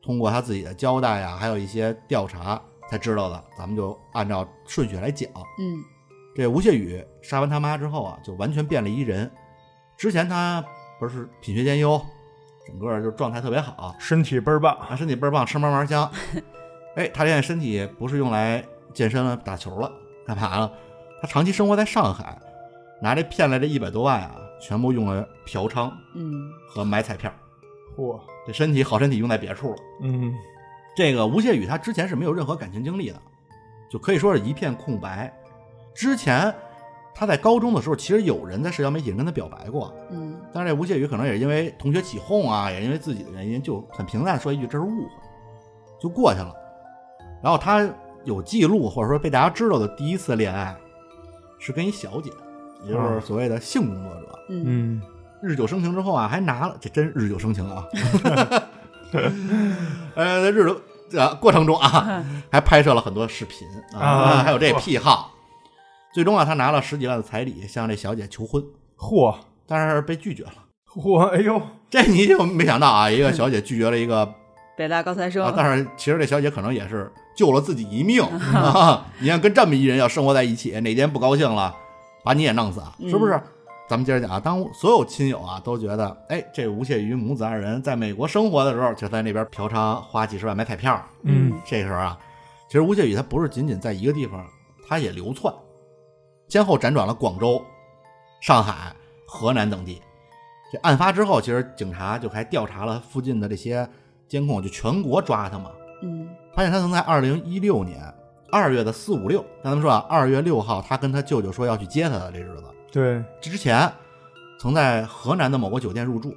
A: 通过他自己的交代呀、还有一些调查才知道的。咱们就按照顺序来讲。
C: 嗯
A: 这吴谢宇杀完他妈之后啊，就完全变了一人。之前他不是品学兼优，整个就状态特别好，
B: 身体倍儿棒，
A: 啊，身体倍儿棒，吃嘛嘛香。哎，他现在身体不是用来健身了、打球了，干嘛了？他长期生活在上海，拿这骗来这一百多万啊，全部用来嫖娼
C: 嗯
A: 和买彩票。
B: 嚯，
A: 这身体好身体用在别处了。
B: 嗯，
A: 这个吴谢宇他之前是没有任何感情经历的，就可以说是一片空白。之前他在高中的时候，其实有人在社交媒体上跟他表白过，
C: 嗯
A: 但是这吴谢宇可能也是因为同学起哄啊，也因为自己的原因，就很平淡说一句这是误会，就过去了。然后他有记录或者说被大家知道的第一次恋爱，是跟一小姐，也就是所谓的性工作者。
C: 嗯
B: 嗯，
A: 日久生情之后啊，还拿了这真日久生情啊，呃，在日久呃过程中啊，还拍摄了很多视频啊，
B: 啊
A: 还有这癖好。最终啊，他拿了十几万的彩礼向这小姐求婚，
B: 嚯
A: 但是被拒绝了。
B: 嚯，哎呦，
A: 这你就没想到啊，一个小姐拒绝了一个，
C: 北大高材生
A: 啊、但是其实这小姐可能也是救了自己一命 啊！你看跟这么一人要生活在一起，哪天不高兴了，把你也弄死，啊是不是？咱们接着讲啊，当所有亲友啊都觉得，哎，这吴谢宇母子二人在美国生活的时候，就在那边嫖娼，花几十万买彩票。
B: 嗯。
A: 这时候啊，其实吴谢宇他不是仅仅在一个地方，他也流窜，先后辗转了广州、上海、河南等地。这案发之后，其实警察就还调查了附近的这些监控，就全国抓他嘛，
C: 嗯。
A: 发现他曾在二零一六年二月的四五六，跟咱们说啊，二月六号他跟他舅舅说要去接他的这日子，
B: 对，
A: 之前曾在河南的某个酒店入住，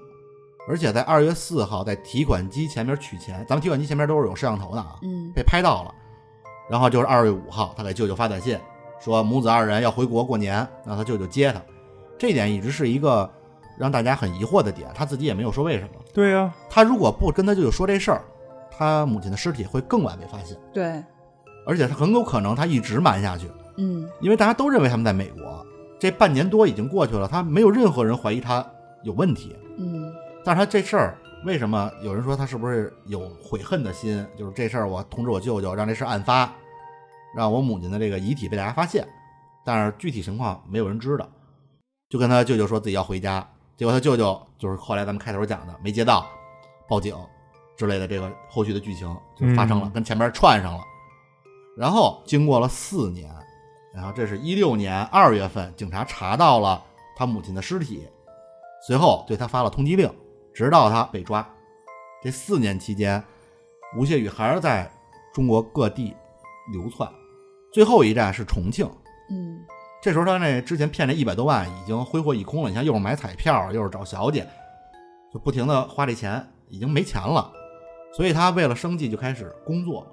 A: 而且在二月四号在提款机前面取钱，咱们提款机前面都是有摄像头的啊，
C: 嗯
A: 被拍到了。然后就是二月五号，他给舅舅发短信说母子二人要回国过年，让他舅舅接他。这点一直是一个让大家很疑惑的点，他自己也没有说为什么。
B: 对呀，
A: 他如果不跟他舅舅说这事儿，他母亲的尸体会更晚被发现，
C: 对
A: 而且他很有可能他一直瞒下去，
C: 嗯
A: 因为大家都认为他们在美国，这半年多已经过去了，他没有任何人怀疑他有问题。
C: 嗯
A: 但是他这事儿为什么有人说他是不是有悔恨的心？就是这事儿我通知我舅舅，让这事儿案发，让我母亲的这个遗体被大家发现，但是具体情况没有人知道。就跟他舅舅说自己要回家，结果他舅舅就是后来咱们开头讲的没接到，报警之类的这个后续的剧情就发生了，
B: 嗯
A: 跟前面串上了。然后经过了四年，然后这是一六年二月份，警察查到了他母亲的尸体，随后对他发了通缉令，直到他被抓。这四年期间，吴谢宇还是在中国各地流窜，最后一站是重庆。
C: 嗯
A: 这时候他那之前骗这一百多万已经挥霍一空了，你看又是买彩票，又是找小姐，就不停的花这钱，已经没钱了，所以他为了生计就开始工作了。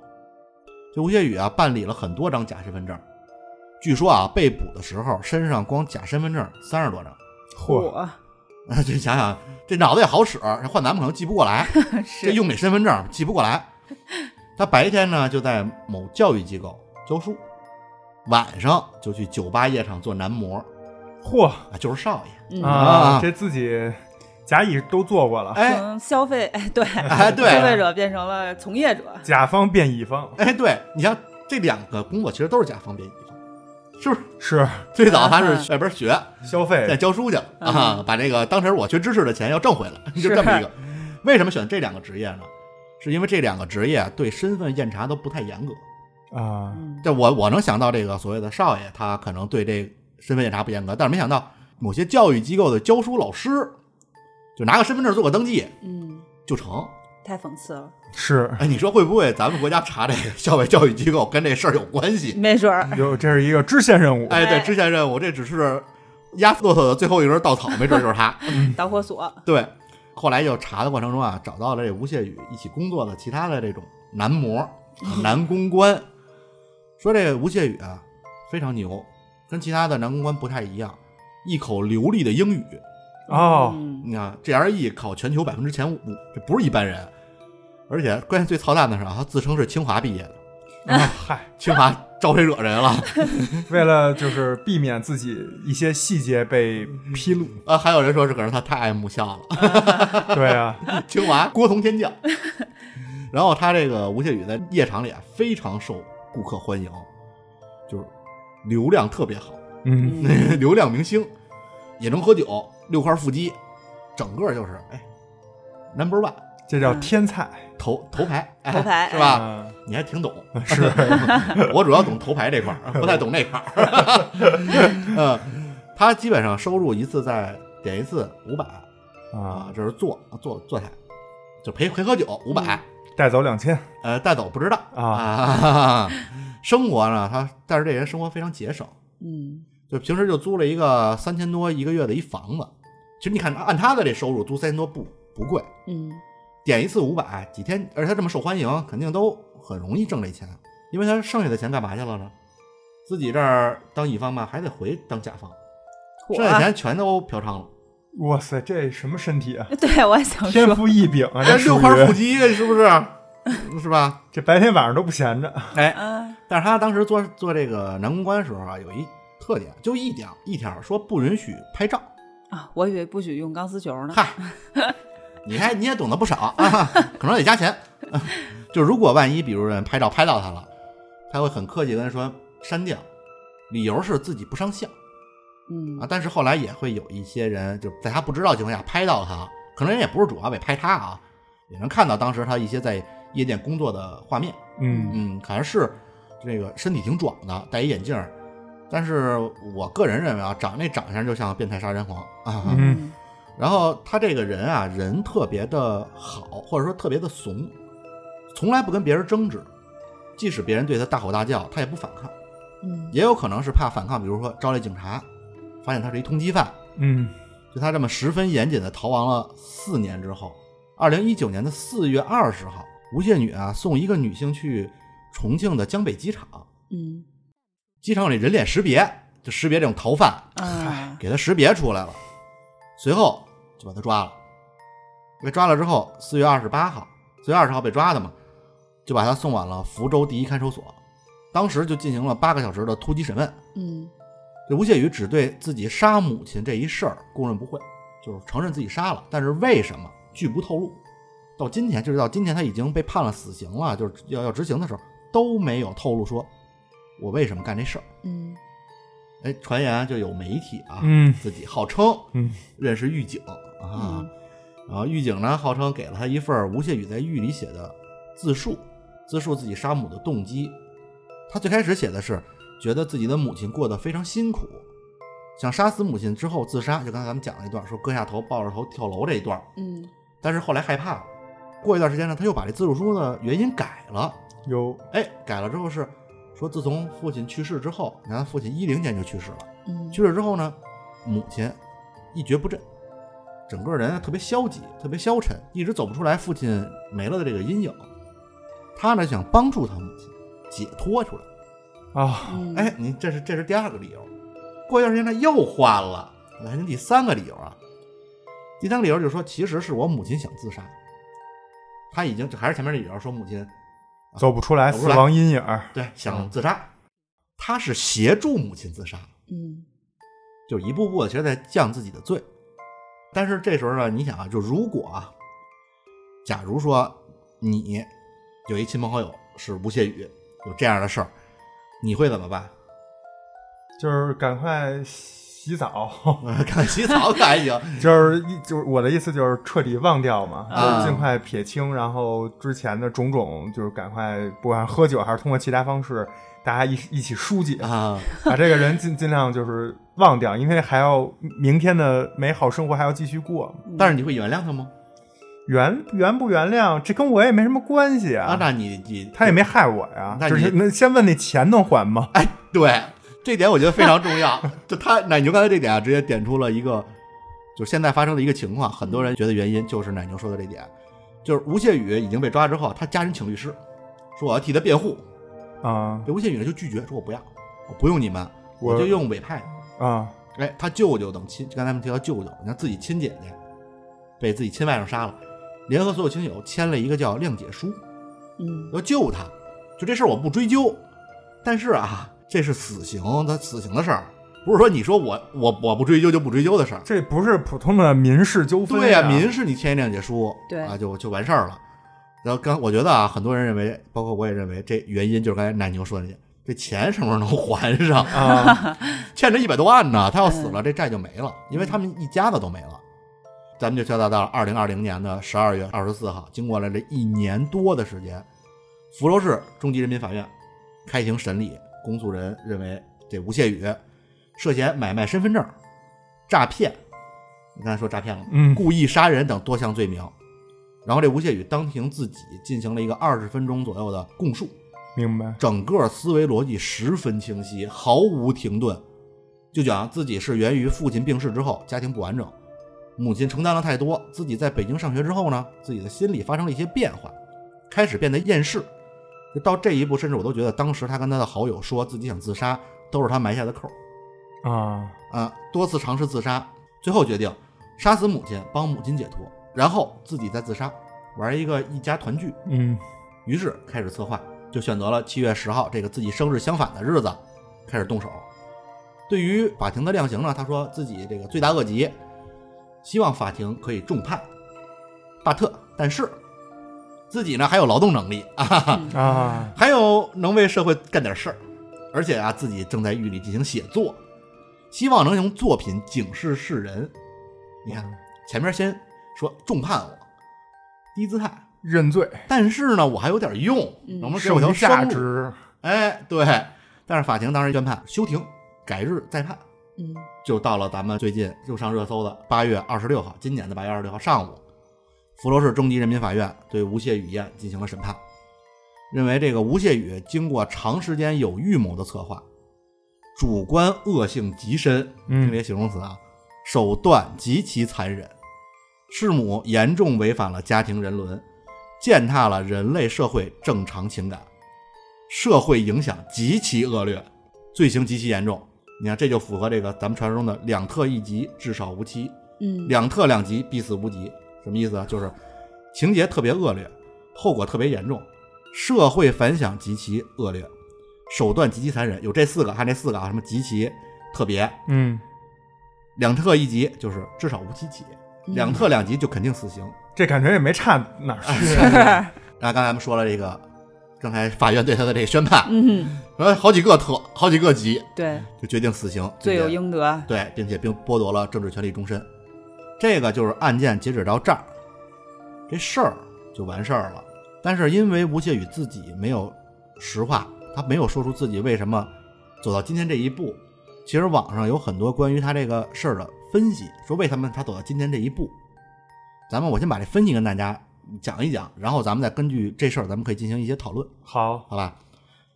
A: 这吴谢宇啊，办理了很多张假身份证，据说啊，被捕的时候身上光假身份证三十多张。
B: 嚯，
C: 我
A: 这想想，这脑子也好使，这换咱们可能记不过来，这用你身份证记不过来。他白天呢就在某教育机构教书，晚上就去酒吧夜场做男模，
B: 嚯。
A: 啊，就是少爷。
C: 嗯。
A: 啊
B: 啊，这自己甲乙都做过了，
A: 哎。
C: 从消费哎对。
A: 哎，对，
C: 消费者变成了从业者，
B: 甲方变乙方，
A: 哎，对，你像这两个工作其实都是甲方变乙方，是不是？
B: 是
A: 最早他是外边学，
B: 消费，再，
A: 教书去了啊，把这个当时我学知识的钱要挣回来，就是这么一个。为什么选这两个职业呢？是因为这两个职业对身份验查都不太严格。
B: 啊，
C: 嗯
A: 这我我能想到这个所谓的少爷，他可能对这身份检查不严格，但是没想到某些教育机构的教书老师，就拿个身份证做个登记
C: 嗯
A: 就成。
C: 太讽刺了，
B: 是
A: 哎，你说会不会咱们国家查这个校外教育机构跟这事儿有关系？
C: 没准儿。
B: 有这是一个支线任务。
A: 哎，对，
C: 哎
A: 支线任务，这只是压骆驼的最后一根稻草，没准儿就是他。
C: 导火索，
A: 对，后来就查的过程中啊，找到了这吴谢宇一起工作的其他的这种男模、男公关，说这个吴谢宇啊非常牛，跟其他的男公关不太一样，一口流利的英语。
B: 哦，
C: 嗯
A: 你看 GRE 考全球百分之前五，这不是一般人。而且关键最操蛋的是啊，他自称是清华毕业的，
B: 啊 嗨，
A: 清华招谁惹谁了？
B: 为了就是避免自己一些细节被披露，
A: 啊，还有人说是可能他太爱母校了。
B: 对啊，
A: 清华郭从天降。然后他这个吴谢宇在夜场里啊非常受顾客欢迎，就是流量特别好，
B: 嗯，
C: 嗯
A: 流量明星，也能喝酒，六块腹肌，整个就是哎 number one
B: 这叫天菜。
A: 头头牌，哎
C: 头牌
A: 是吧？
B: 啊，
A: 你还挺懂，
B: 是。
A: 我主要懂头牌这块儿，不太懂那块儿。嗯，他基本上收入一次在点一次五百
B: 啊，
A: 啊，这是坐坐坐台，就陪陪喝酒五百、
B: 带走两千。
A: 呃，带走不知道。
B: 啊。
A: 啊。生活呢，他但是这人生活非常节省，
C: 嗯。
A: 就平时就租了一个三千多一个月的一房子。其实你看，按他的这收入，租三千多不不贵，
C: 嗯
A: 点一次五百，几天，而且他这么受欢迎，肯定都很容易挣这钱。因为他剩下的钱干嘛去了呢？自己这儿当乙方吧，还得回当甲方，剩下钱全都嫖娼了。
B: 哇塞，这什么身体啊？
C: 对，我也想
B: 天，赋异禀啊！
A: 这六块腹
B: 于
A: 肌是不是？是吧？
B: 这白天晚上都不闲着。
A: 哎，
C: 嗯
A: 但是他当时做做这个男公关的时候啊，有一特点，就一点一条说不允许拍照。
C: 啊，我以为不许用钢丝球呢。
A: 嗨，你还你也懂得不少啊，可能得加钱。就如果万一比如人拍照拍到他了，他会很客气跟人说删掉，理由是自己不上相
C: 嗯
A: 啊。但是后来也会有一些人就在他不知道情况下拍到他，可能人也不是主要为拍他啊，也能看到当时他一些在夜店工作的画面。
B: 嗯
A: 嗯，好像是这个身体挺壮的，戴一眼镜，但是我个人认为啊，长那长相就像变态杀人狂啊。
B: 嗯
A: 然后他这个人啊，人特别的好，或者说特别的怂，从来不跟别人争执，即使别人对他大吼大叫，他也不反抗。
C: 嗯。
A: 也有可能是怕反抗，比如说招来警察，发现他是一通缉犯，
B: 嗯。
A: 就他这么十分严谨的逃亡了四年之后，二零一九年的四月二十号，吴谢女啊送一个女性去重庆的江北机场，
C: 嗯。
A: 机场里人脸识别，就识别这种逃犯，
C: 啊。
A: 给他识别出来了，随后就把他抓了。被抓了之后，四月二十八号，四月二十号被抓的嘛，就把他送往了福州第一看守所，当时就进行了八个小时的突击审问。
C: 嗯
A: 这吴谢宇只对自己杀母亲这一事儿供认不讳，就是承认自己杀了，但是为什么拒不透露。到今天，就是到今天他已经被判了死刑了，就是要要执行的时候都没有透露说我为什么干这事儿。
C: 嗯
A: 哎，传言就有媒体啊，
B: 嗯
A: 自己号称
B: 嗯
A: 认识狱警啊，
C: 嗯
A: 然后狱警呢号称给了他一份吴谢宇在狱里写的自述，自述自己杀母的动机。他最开始写的是觉得自己的母亲过得非常辛苦，想杀死母亲之后自杀，就刚才咱们讲了一段，说割下头抱着头跳楼这一段。
C: 嗯
A: 但是后来害怕了，过一段时间呢，他又把这自述书的原因改了。
B: 有
A: 哎，改了之后是说，自从父亲去世之后，你看父亲一零年就去世了。
C: 嗯
A: 去世之后呢，母亲一蹶不振，整个人特别消极，特别消沉，一直走不出来父亲没了的这个阴影。他呢想帮助他母亲解脱出来。
B: 啊，
C: 嗯
A: 哎，你这是这是第二个理由。过一段时间他又换了，来第三个理由啊。第三个理由就是说，其实是我母亲想自杀，他已经还是前面的理由，说母亲
B: 走不出来，死亡阴影儿。
A: 对想自杀，他是协助母亲自杀。
C: 嗯
A: 就一步步的，其实在降自己的罪。但是这时候呢，你想啊，就如果啊，假如说你有一亲朋好友是吴谢宇，有这样的事儿，你会怎么办？
B: 就是赶快洗澡，
A: 看洗澡可还行，
B: 就是一就是我的意思就是彻底忘掉嘛，
A: 啊
B: 就是尽快撇清，然后之前的种种就是赶快，不管是喝酒还是通过其他方式，大家一一起疏解，
A: 啊，
B: 把这个人尽尽量就是忘掉，因为还要明天的美好生活还要继续过。
A: 但是你会原谅他吗？
B: 原原不原谅，这跟我也没什么关系
A: 啊，
B: 啊。
A: 那你你
B: 他也没害我呀。
A: 那
B: 就是
A: 你
B: 那先问那钱能还吗？
A: 哎，对，这点我觉得非常重要。就他奶牛刚才这点啊，直接点出了一个，就是现在发生的一个情况。很多人觉得原因就是奶牛说的这点，就是吴谢宇已经被抓之后，他家人请律师，说我要替他辩护。
B: 啊
A: 这吴谢宇呢就拒绝，说我不要，我不用你们，
B: 我
A: 我就用委派的。
B: 啊
A: 哎，他舅舅等亲，刚才我们提到舅舅，你看自己亲姐姐被自己亲外甥杀了，联合所有亲友签了一个叫谅解书，
C: 嗯
A: 要救他。就这事儿我不追究，但是啊，这是死刑，他死刑的事儿，不是说你说我我我不追究就不追究的事儿。
B: 这不是普通的民事纠纷
A: 对呀、
B: 呀，
A: 民事你签一谅解书，
C: 对
A: 啊，就就完事儿了。然后刚我觉得啊，很多人认为，包括我也认为，这原因就是刚才奶牛说的这，这钱什么时候能还上？
B: 啊，
A: 欠着一百多万呢，他要死了，这债就没了，因为他们一家子都没了。咱们就交代到了二零二零年的十二月二十四号，经过了这一年多的时间，福州市中级人民法院开庭审理，公诉人认为这吴谢宇涉嫌买卖身份证、诈骗，你刚才说诈骗了？
B: 嗯
A: 故意杀人等多项罪名。然后这吴谢宇当庭自己进行了一个二十分钟左右的供述，
B: 明白。
A: 整个思维逻辑十分清晰，毫无停顿，就讲自己是源于父亲病逝之后，家庭不完整，母亲承担了太多，自己在北京上学之后呢，自己的心理发生了一些变化，开始变得厌世。就到这一步，甚至我都觉得当时他跟他的好友说自己想自杀，都是他埋下的扣儿
B: 啊，
A: 啊，多次尝试自杀，最后决定杀死母亲，帮母亲解脱，然后自己再自杀，玩一个一家团聚。
B: 嗯
A: 于是开始策划，就选择了七月十号这个自己生日相反的日子，开始动手。对于法庭的量刑呢，他说自己这个罪大恶极，希望法庭可以重判。巴特，但是自己呢还有劳动能力啊，哈哈
B: 啊，
A: 还有能为社会干点事儿，而且啊自己正在狱里进行写作，希望能用作品警示世人。你看前面先说重判我，低姿态，
B: 认罪，
A: 但是呢，我还有点用，
C: 嗯
A: 能不能给我条
B: 价？值。
A: 哎，对。但是法庭当时宣判休庭，改日再判，
C: 嗯
A: 就到了咱们最近又上热搜的八月二十六号，今年的八月二十六号上午，福州市中级人民法院对吴谢宇案进行了审判，认为这个吴谢宇经过长时间有预谋的策划，主观恶性极深，
B: 嗯
A: 听这些形容词啊，手段极其残忍，弑母严重违反了家庭人伦，践踏了人类社会正常情感，社会影响极其恶劣，罪行极其严重。你看，这就符合这个咱们传说中的两特一级，至少无期；
C: 嗯
A: 两特两级，必死无疑。什么意思啊？就是情节特别恶劣，后果特别严重，社会反响极其恶劣，手段极其残忍。有这四个，还有这四个啊，什么极其、特别，
B: 嗯，
A: 两特一级就是至少无期起，
C: 嗯
A: 两特两级就肯定死刑。
B: 这感觉也没差哪儿去。
A: 那刚才咱们说了这个，刚才法院对他的这个宣判，
C: 嗯，
A: 说好几个特，好几个级，
C: 对，
A: 就决定死刑，
C: 罪有应得。
A: 对，并且并剥夺了政治权利终身。这个就是案件截止到这儿，这事儿就完事儿了。但是因为吴谢宇自己没有实话，他没有说出自己为什么走到今天这一步。其实网上有很多关于他这个事儿的分析，说为什么他走到今天这一步。咱们我先把这分析跟大家讲一讲，然后咱们再根据这事儿，咱们可以进行一些讨论。
B: 好，
A: 好吧？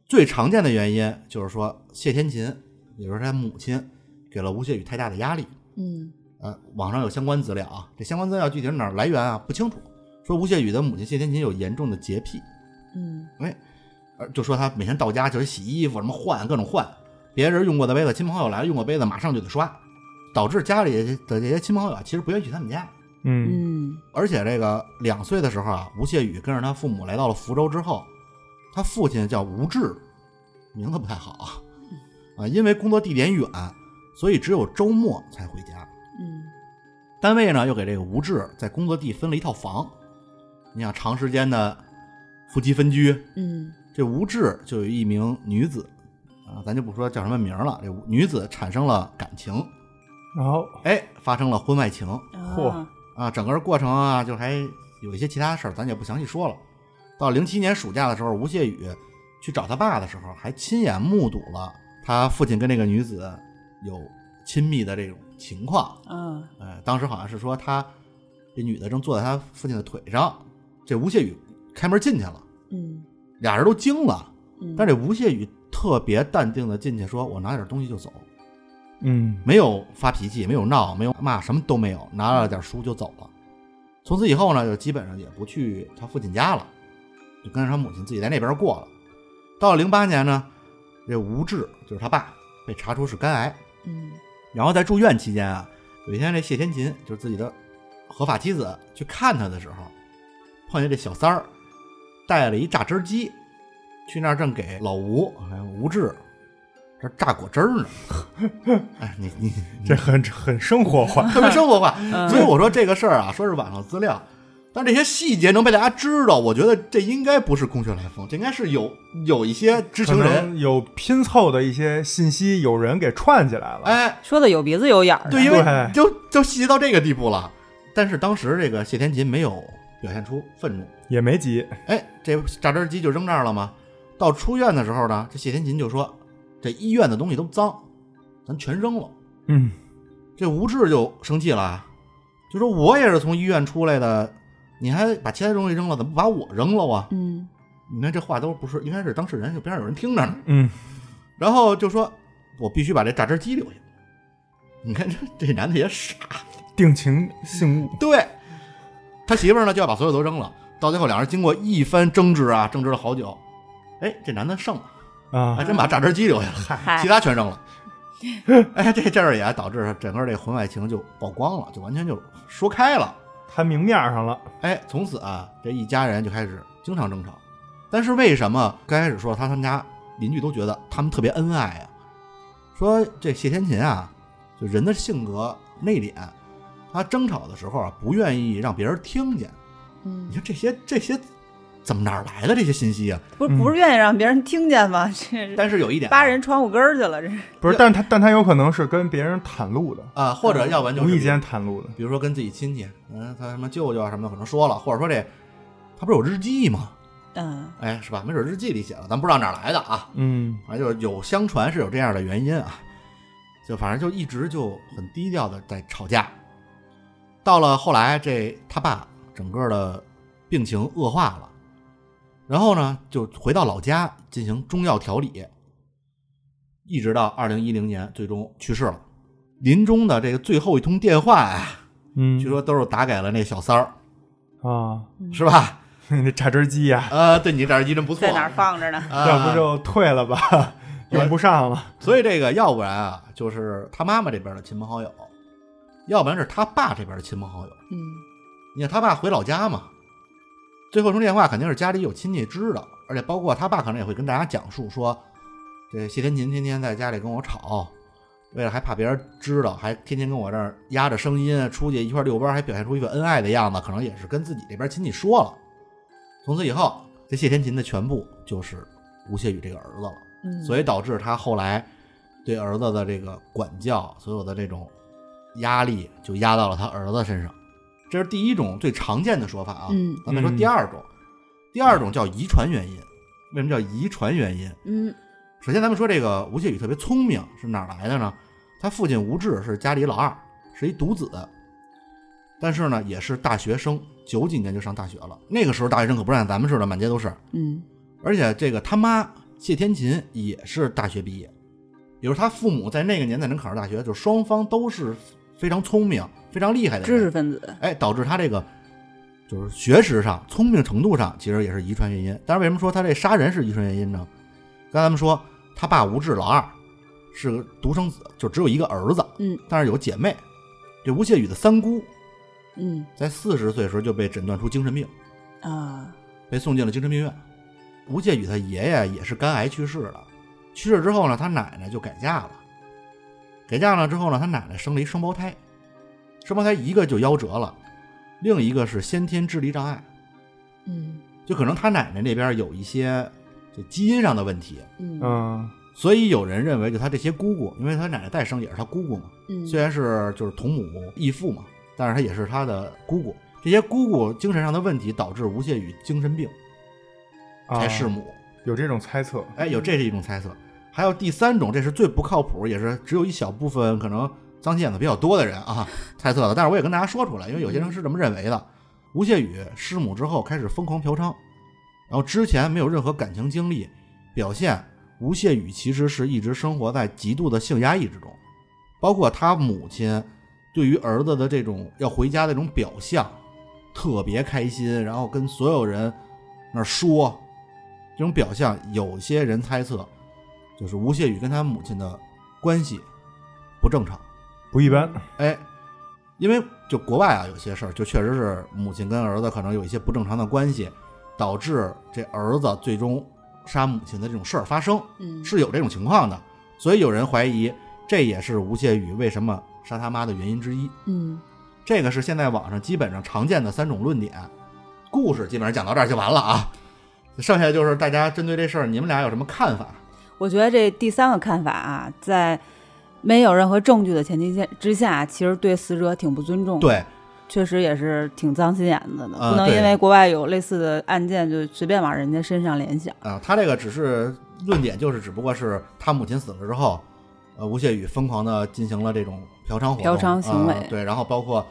A: 最常见的原因就是说，谢天琴，也就是他母亲，给了吴谢宇太大的压力。
C: 嗯
A: 呃，网上有相关资料啊，这相关资料具体是哪儿来源啊不清楚。说吴谢宇的母亲谢天琴有严重的洁癖，
C: 嗯
A: 哎，呃就说他每天到家就是洗衣服，什么换各种换，别人用过的杯子，亲朋好友来了用过杯子马上就得刷，导致家里的这些亲朋好友啊其实不愿意去他们家。
B: 嗯
C: 嗯
A: 而且这个两岁的时候啊，吴谢宇跟着他父母来到了福州之后，他父亲叫吴志，名字不太好啊，啊，因为工作地点远，所以只有周末才回家。
C: 嗯
A: 单位呢又给这个吴志在工作地分了一套房，你想长时间的夫妻分居，
C: 嗯
A: 这吴志就有一名女子啊，咱就不说叫什么名了，这女子产生了感情，
B: 然后
A: 哎，发生了婚外情。
B: 嚯
C: 啊
A: 啊，整个过程啊，就还有一些其他事儿，咱也不详细说了。到零七年暑假的时候，吴谢宇去找他爸的时候，还亲眼目睹了他父亲跟那个女子有亲密的这种情况。
C: 嗯
A: 哎，当时好像是说他这女的正坐在他父亲的腿上，这吴谢宇开门进去了，
C: 嗯
A: 俩人都惊了。
C: 嗯，
A: 但这吴谢宇特别淡定的进去说：“我拿点东西就走，
B: 嗯
A: 没有发脾气，没有闹，没有骂，什么都没有，拿了点书就走了。从此以后呢，就基本上也不去他父亲家了，就跟着他母亲自己在那边过了。到了零八年呢，这吴志就是他爸被查出是肝癌，
C: 嗯
A: 然后在住院期间啊，有一天这谢天琴就是自己的合法妻子去看他的时候，碰见这小三儿带了一榨汁机，去那儿正给老吴还有吴志这榨果汁儿呢。哎，你你你
B: 这很很生活化。
A: 特别生活化，
C: 嗯
A: 所以我说这个事儿啊，说是网上资料，但这些细节能被大家知道，我觉得这应该不是空穴来风，这应该是有有一些知情人，
B: 有拼凑的一些信息，有人给串起来了。
A: 哎，
C: 说的有鼻子有眼儿的，
A: 对，因为就就细节到这个地步了。但是当时这个谢天琴没有表现出愤怒，
B: 也没急。
A: 哎，这榨汁机就扔这儿了吗？到出院的时候呢，这谢天琴就说：“这医院的东西都脏，咱全扔了。
B: 嗯，”
A: 这吴志就生气了，就说：“我也是从医院出来的，你还把其他东西扔了，怎么不把我扔了啊？”
C: 嗯
A: 你看这话都不是，应该是当事人，就边上有人听着呢。
B: 嗯，
A: 然后就说：“我必须把这榨汁机留下。”你看这这男的也傻，
B: 定情信物。
A: 对，他媳妇儿呢就要把所有都扔了。到最后，两人经过一番争执啊，争执了好久，哎，这男的胜了，
B: 啊
A: 还，真把榨汁机留下了，
C: 嗨
A: 其他全扔了。哎，这这儿也导致整个这婚外情就曝光了，就完全就说开了。
B: 摊明面上了。
A: 哎，从此啊，这一家人就开始经常争吵。但是为什么刚开始说他他们家邻居都觉得他们特别恩爱啊？说这谢天琴啊，就人的性格内敛，他争吵的时候啊，不愿意让别人听见。
C: 嗯
A: 你，说这些这些怎么哪儿来的这些信息啊？
C: 不是不是愿意让别人听见吗？这
A: 但是有一点啊
C: 扒人窗户根儿去了，这是
B: 不是，但他但他有可能是跟别人袒露的，
A: 啊，或者要不然就是
B: 无意间袒露的。
A: 比如说跟自己亲戚，嗯，他什么舅舅啊什么的可能说了，或者说这他不是有日记吗？
C: 嗯
A: 哎，是吧？没准日记里写了，咱不知道哪儿来的啊。
B: 嗯
A: 反正就是有相传是有这样的原因啊，就反正就一直就很低调的在吵架。到了后来，这他爸整个的病情恶化了，然后呢就回到老家进行中药调理，一直到二零一零年最终去世了。临终的这个最后一通电话呀，
B: 嗯，
A: 据说都是打给了那小三儿，
B: 啊，
A: 是吧？
B: 那榨汁机呀，
A: 呃，对你榨汁机真不错，
C: 在哪儿放着呢？
A: 啊
B: 要不就退了吧，用不上了。
A: 所以这个要不然啊，就是他妈妈这边的亲朋好友，要不然是他爸这边的亲朋好友。
C: 嗯
A: 你看他爸回老家嘛，最后一通电话肯定是家里有亲戚知道，而且包括他爸可能也会跟大家讲述说，这谢天琴天天在家里跟我吵，为了还怕别人知道，还天天跟我这儿压着声音，出去一块遛弯，还表现出一副恩爱的样子，可能也是跟自己这边亲戚说了。从此以后，这谢天琴的全部就是吴谢宇这个儿子了。
C: 嗯，
A: 所以导致他后来对儿子的这个管教，所有的这种压力就压到了他儿子身上。这是第一种最常见的说法啊。
C: 嗯
A: 咱们说第二种，第二种叫遗传原因。为什么叫遗传原因？
C: 嗯
A: 首先，咱们说这个吴谢宇特别聪明，是哪来的呢？他父亲吴志是家里老二，是一独子，但是呢，也是大学生，九几年就上大学了。那个时候大学生可不像咱们似的满街都是，
C: 嗯
A: 而且这个他妈谢天琴也是大学毕业，也就是他父母在那个年代能考上大学，就双方都是非常聪明、非常厉害的
C: 知识分子，
A: 哎，导致他这个就是学识上、聪明程度上，其实也是遗传原因。但是为什么说他这杀人是遗传原因呢？刚才咱们说他爸吴志老二是个独生子，就只有一个儿子，
C: 嗯
A: 但是有姐妹。这吴谢宇的三姑
C: 嗯
A: 在四十岁时就被诊断出精神病，
C: 啊，
A: 被送进了精神病院。吴谢宇他爷爷也是肝癌去世了，去世之后呢，他奶奶就改嫁了。改嫁了之后呢，他奶奶生了一双胞胎，双胞胎一个就夭折了，另一个是先天智力障碍，
C: 嗯
A: 就可能他奶奶那边有一些这基因上的问题，
C: 嗯
B: 嗯
A: 所以有人认为就他这些姑姑，因为他奶奶再生也是他姑姑嘛，
C: 嗯，
A: 虽然是就是同母异父嘛，但是他也是他的姑姑。这些姑姑精神上的问题导致吴谢宇精神病
B: 啊
A: 才弑母。
B: 有这种猜测。
A: 哎，有这是一种猜测。还有第三种，这是最不靠谱，也是只有一小部分可能脏心眼子比较多的人啊猜测的，但是我也跟大家说出来，因为有些人是这么认为的。吴谢宇失母之后开始疯狂嫖娼，然后之前没有任何感情经历，表现吴谢宇其实是一直生活在极度的性压抑之中，包括他母亲对于儿子的这种要回家的这种表象，特别开心，然后跟所有人那说，这种表象，有些人猜测就是吴谢宇跟他母亲的关系不正常。
B: 不一般。
A: 哎，因为就国外啊，有些事儿就确实是母亲跟儿子可能有一些不正常的关系，导致这儿子最终杀母亲的这种事儿发生，
C: 嗯
A: 是有这种情况的。所以有人怀疑，这也是吴谢宇为什么杀他妈的原因之一。
C: 嗯
A: 这个是现在网上基本上常见的三种论点。故事基本上讲到这儿就完了啊，剩下就是大家针对这事儿，你们俩有什么看法？
C: 我觉得这第三个看法啊，在没有任何证据的前提下之下，其实对死者挺不尊重。，
A: 对，
C: 确实也是挺脏心眼子的，不能因为国外有类似的案件就随便往人家身上联想。
A: 啊，他这个只是论点，就是只不过是他母亲死了之后，呃，吴谢宇疯狂的进行了这种嫖娼活动、
C: 嫖娼行为
A: 啊对，然后包括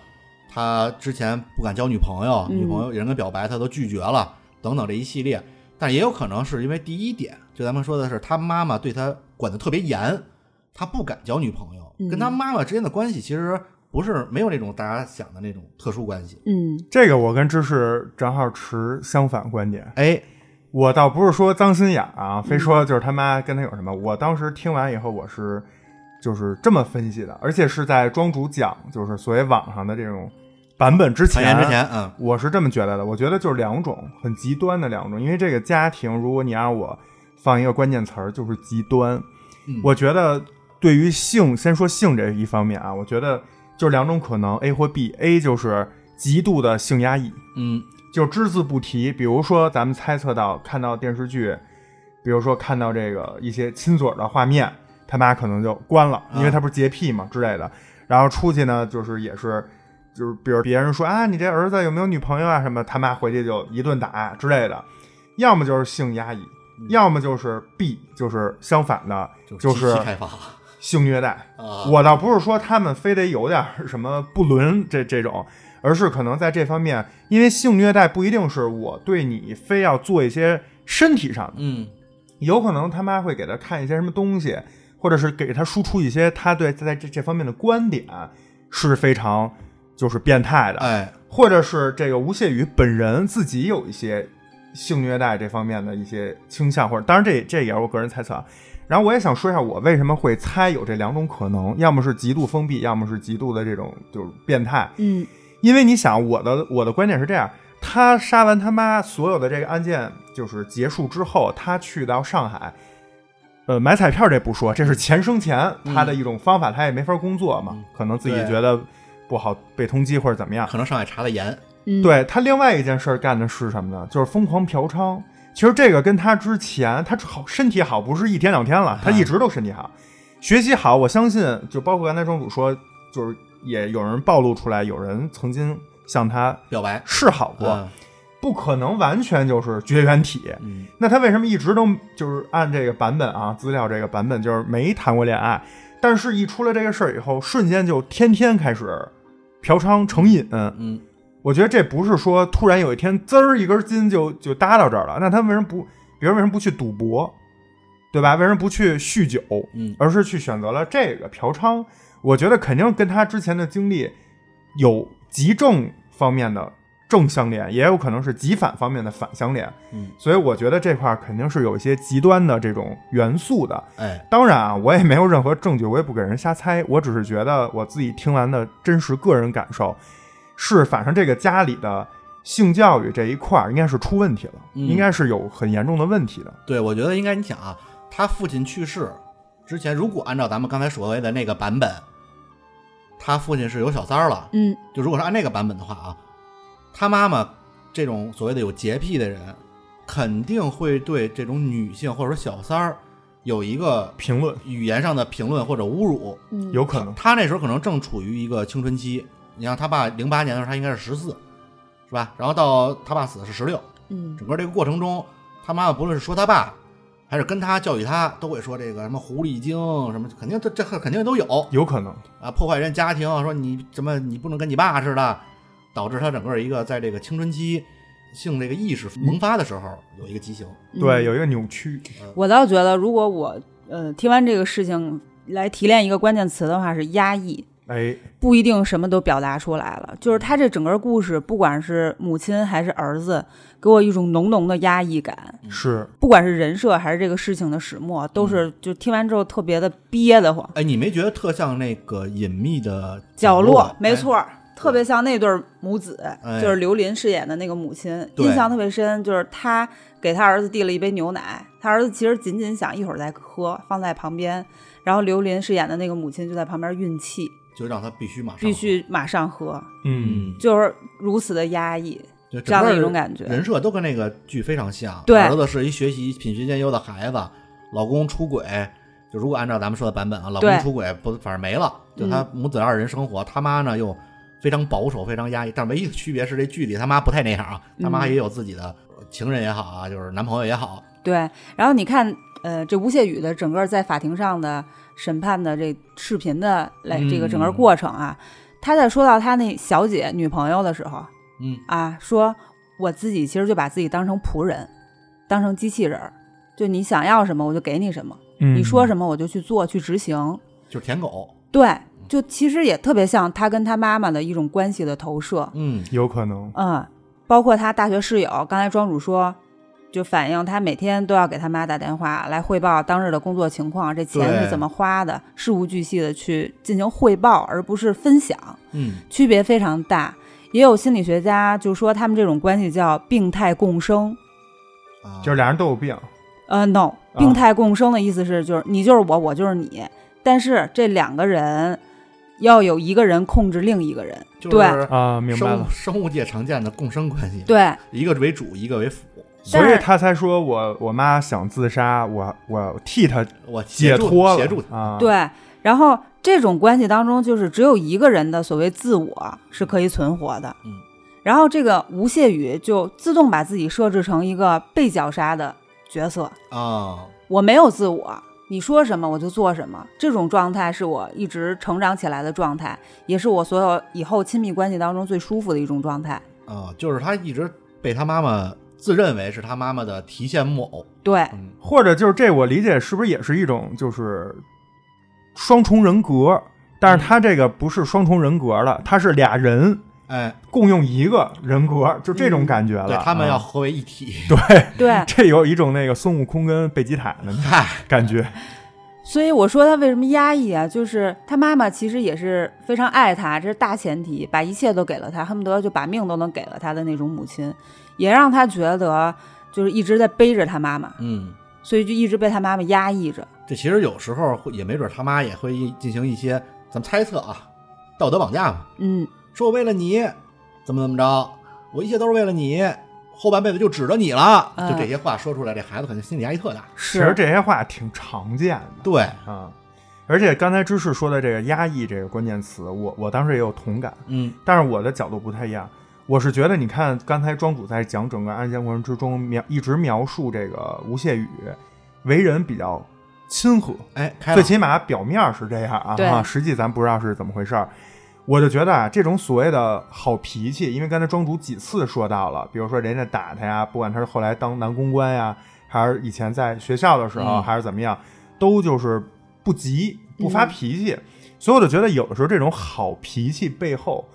A: 他之前不敢交女朋友，
C: 嗯
A: 女朋友人跟表白他都拒绝了，等等这一系列。但也有可能是因为第一点，就咱们说的是他妈妈对他管的特别严，他不敢交女朋友，
C: 嗯
A: 跟他妈妈之间的关系其实不是没有那种大家想的那种特殊关系。
C: 嗯
B: 这个我跟芝士正好持相反观点。
A: 哎，
B: 我倒不是说脏心眼儿啊，非说就是他妈跟他有什么。我当时听完以后，我是就是这么分析的，而且是在庄主讲就是所谓网上的这种版本之前，
A: 之前，嗯，
B: 我是这么觉得的。我觉得就是两种很极端的两种，因为这个家庭，如果你让我放一个关键词儿，就是极端。
A: 嗯
B: 我觉得对于性，先说性这一方面啊，我觉得就是两种可能，A 或 B。A 就是极度的性压抑，
A: 嗯
B: 就只字不提。比如说，咱们猜测到看到电视剧，比如说看到这个一些亲嘴儿的画面，他妈可能就关了，因为他不是洁癖嘛之类的。然后出去呢，就是也是，就是比如别人说啊，你这儿子有没有女朋友啊什么，他妈回去就一顿打之类的。要么就是性压抑，要么就是 B，就是相反的，
A: 就
B: 就是
A: 开放。
B: 性虐待。
A: 啊，
B: 我倒不是说他们非得有点什么不伦这这种，而是可能在这方面，因为性虐待不一定是我对你非要做一些身体上的，
A: 嗯。
B: 有可能他妈会给他看一些什么东西，或者是给他输出一些他对在这这方面的观点是非常就是变态的，
A: 哎，
B: 或者是这个吴谢宇本人自己有一些性虐待这方面的一些倾向，或者当然这这也是我个人猜测啊。然后我也想说一下，我为什么会猜有这两种可能，要么是极度封闭，要么是极度的这种就是变态。
C: 嗯
B: 因为你想，我的我的观点是这样：他杀完他妈，所有的这个案件就是结束之后，他去到上海，呃，买彩票这不说，这是钱生钱他的一种方法，他也没法工作嘛，
A: 嗯
B: 可能自己觉得不好被通缉或者怎么样。
A: 可能上海查的严，
C: 嗯，
B: 对他另外一件事儿干的是什么呢？就是疯狂嫖娼。其实这个跟他之前他好身体好不是一天两天了，他一直都身体好，学习好。我相信，就包括刚才庄主说，就是也有人暴露出来，有人曾经向他
A: 表白
B: 示好过，
A: 嗯
B: 不可能完全就是绝缘体。
A: 嗯
B: 那他为什么一直都就是按这个版本啊，资料这个版本就是没谈过恋爱，但是一出了这个事儿以后，瞬间就天天开始嫖娼成瘾。
A: 嗯，
B: 我觉得这不是说突然有一天滋儿一根筋就就搭到这儿了，那他为什么不，别人为什么不去赌博，对吧？为什么不去酗酒，
A: 嗯
B: 而是去选择了这个嫖娼？我觉得肯定跟他之前的经历有极正方面的正相连，也有可能是极反方面的反相连。
A: 嗯，
B: 所以我觉得这块儿肯定是有一些极端的这种元素的。
A: 哎，
B: 当然啊，我也没有任何证据，我也不给人瞎猜，我只是觉得我自己听完的真实个人感受是，反正这个家里的性教育这一块儿应该是出问题了，
A: 嗯
B: 应该是有很严重的问题的。
A: 对，我觉得应该你想啊，他父亲去世之前，如果按照咱们刚才所谓的那个版本，他父亲是有小三儿了，
C: 嗯
A: 就如果是按那个版本的话啊，他妈妈这种所谓的有洁癖的人，肯定会对这种女性或者说小三儿有一个
B: 评论
A: 语言上的评论或者侮辱。
C: 嗯，
B: 有可能，
A: 他那时候可能正处于一个青春期，你像他爸零八年的时候，他应该是十四，是吧？然后到他爸死的是十六，
C: 嗯
A: 整个这个过程中，他妈妈不论是说他爸，还是跟他教育他，都会说这个什么狐狸精什么，肯定这这肯定都有
B: 有可能，
A: 啊，破坏人家庭，说你什么你不能跟你爸似的，导致他整个一个在这个青春期性这个意识萌发的时候有一个畸形。
B: 对，
C: 嗯
B: 有一个扭曲，
C: 我倒觉得，如果我呃听完这个事情来提炼一个关键词的话，是压抑。
B: 哎，
C: 不一定什么都表达出来了，就是他这整个故事，不管是母亲还是儿子，给我一种浓浓的压抑感。
B: 是
C: 不管是人设还是这个事情的始末，都是就听完之后特别的憋得慌。
A: 哎，你没觉得特像那个隐秘的
C: 角
A: 落？
C: 落，没错儿，特别像那对儿母子，
A: 哎
C: 就是刘琳饰演的那个母亲，
A: 对
C: 印象特别深。就是他给他儿子递了一杯牛奶，他儿子其实仅仅想一会儿再喝，放在旁边，然后刘琳饰演的那个母亲就在旁边运气，
A: 就让他必须马上
C: 必须马上喝，
B: 嗯，
A: 嗯，
C: 就是如此的压抑，
A: 就
C: 这样的
A: 整个
C: 一种感觉。
A: 人设都跟那个剧非常像。
C: 对
A: 儿子是一学习品学兼优的孩子，老公出轨，就如果按照咱们说的版本啊，老公出轨不反正没了，就他母子二人生活，他妈呢又非常保守，非常压抑。但唯一的区别是这剧里他妈不太那样啊，他妈
C: 嗯
A: 也有自己的情人也好啊，就是男朋友也好，
C: 对，然后你看，呃，这吴谢宇的整个在法庭上的审判的这视频的来这个整个
A: 嗯
C: 过程啊，他在说到他那小姐女朋友的时候
A: 嗯，
C: 啊，说我自己其实就把自己当成仆人，当成机器人儿，就你想要什么我就给你什么，
B: 嗯
C: 你说什么我就去做去执行。
A: 就是舔狗，
C: 对，就其实也特别像他跟他妈妈的一种关系的投射。
A: 嗯，
B: 有可能，
C: 嗯，包括他大学室友，刚才庄主说，就反映他每天都要给他妈打电话来汇报当日的工作情况，这钱是怎么花的，事无巨细的去进行汇报，而不是分享，
A: 嗯，
C: 区别非常大。也有心理学家就说他们这种关系叫病态共生。
A: 啊
B: 就是俩人都有病，
C: 呃，no，病态共生的意思是就是你就是我，我就是你，但是这两个人要有一个人控制另一个人。
A: 就是
C: 对
B: 啊，明白
A: 生
B: 了，
A: 生物界常见的共生关系，
C: 对，
A: 一个为主，一个为辅，
B: 所以他才说我我妈想自杀，我我替她
A: 我
B: 解脱了，
A: 协助他，
B: 啊，，
C: 对，然后这种关系当中，就是只有一个人的所谓自我是可以存活的。
A: 嗯，
C: 然后这个吴谢宇就自动把自己设置成一个被绞杀的角色，
A: 啊，
C: 我没有自我，你说什么我就做什么。这种状态是我一直成长起来的状态，也是我所有以后亲密关系当中最舒服的一种状态。
A: 啊，就是他一直被他妈妈自认为是他妈妈的提线木偶，
C: 对，
A: 嗯，
B: 或者就是这我理解是不是也是一种就是双重人格？但是他这个不是双重人格了，他是俩人
A: 哎，
B: 共用一个人格，就这种
C: 嗯
B: 感觉了。
A: 对他们要
B: 啊
A: 合为一体，
B: 对，
C: 对，
B: 这有一种那个孙悟空跟贝吉塔的
A: 嗨，
B: 感觉。
C: 所以我说他为什么压抑啊？就是他妈妈其实也是非常爱他，这是大前提，把一切都给了他，恨不得就把命都能给了他的那种母亲，也让他觉得就是一直在背着他妈妈，
A: 嗯。
C: 所以就一直被他妈妈压抑着。
A: 这其实有时候会也没准他妈也会进行一些咱们猜测啊，道德绑架嘛，
C: 嗯，
A: 说我为了你怎么怎么着，我一切都是为了你，后半辈子就指着你了，
C: 嗯
A: 就这些话说出来，这孩子肯定心理压力特大。
B: 其实，这些话挺常见的
A: 对，
B: 啊。而且刚才芝士说的这个“压抑”这个关键词，我我当时也有同感，
A: 嗯
B: 但是我的角度不太一样。我是觉得，你看刚才庄主在讲整个案件过程之中描一直描述这个吴谢宇为人比较亲和，
A: 哎，开，
B: 最起码表面是这样啊，实际咱不知道是怎么回事儿。我就觉得啊，这种所谓的好脾气，因为刚才庄主几次说到了，比如说人家打他呀，不管他是后来当男公关呀，还是以前在学校的时候，
A: 嗯。
B: 还是怎么样，都就是不急不发
C: 嗯
B: 脾气。所以我就觉得，有的时候这种好脾气背后，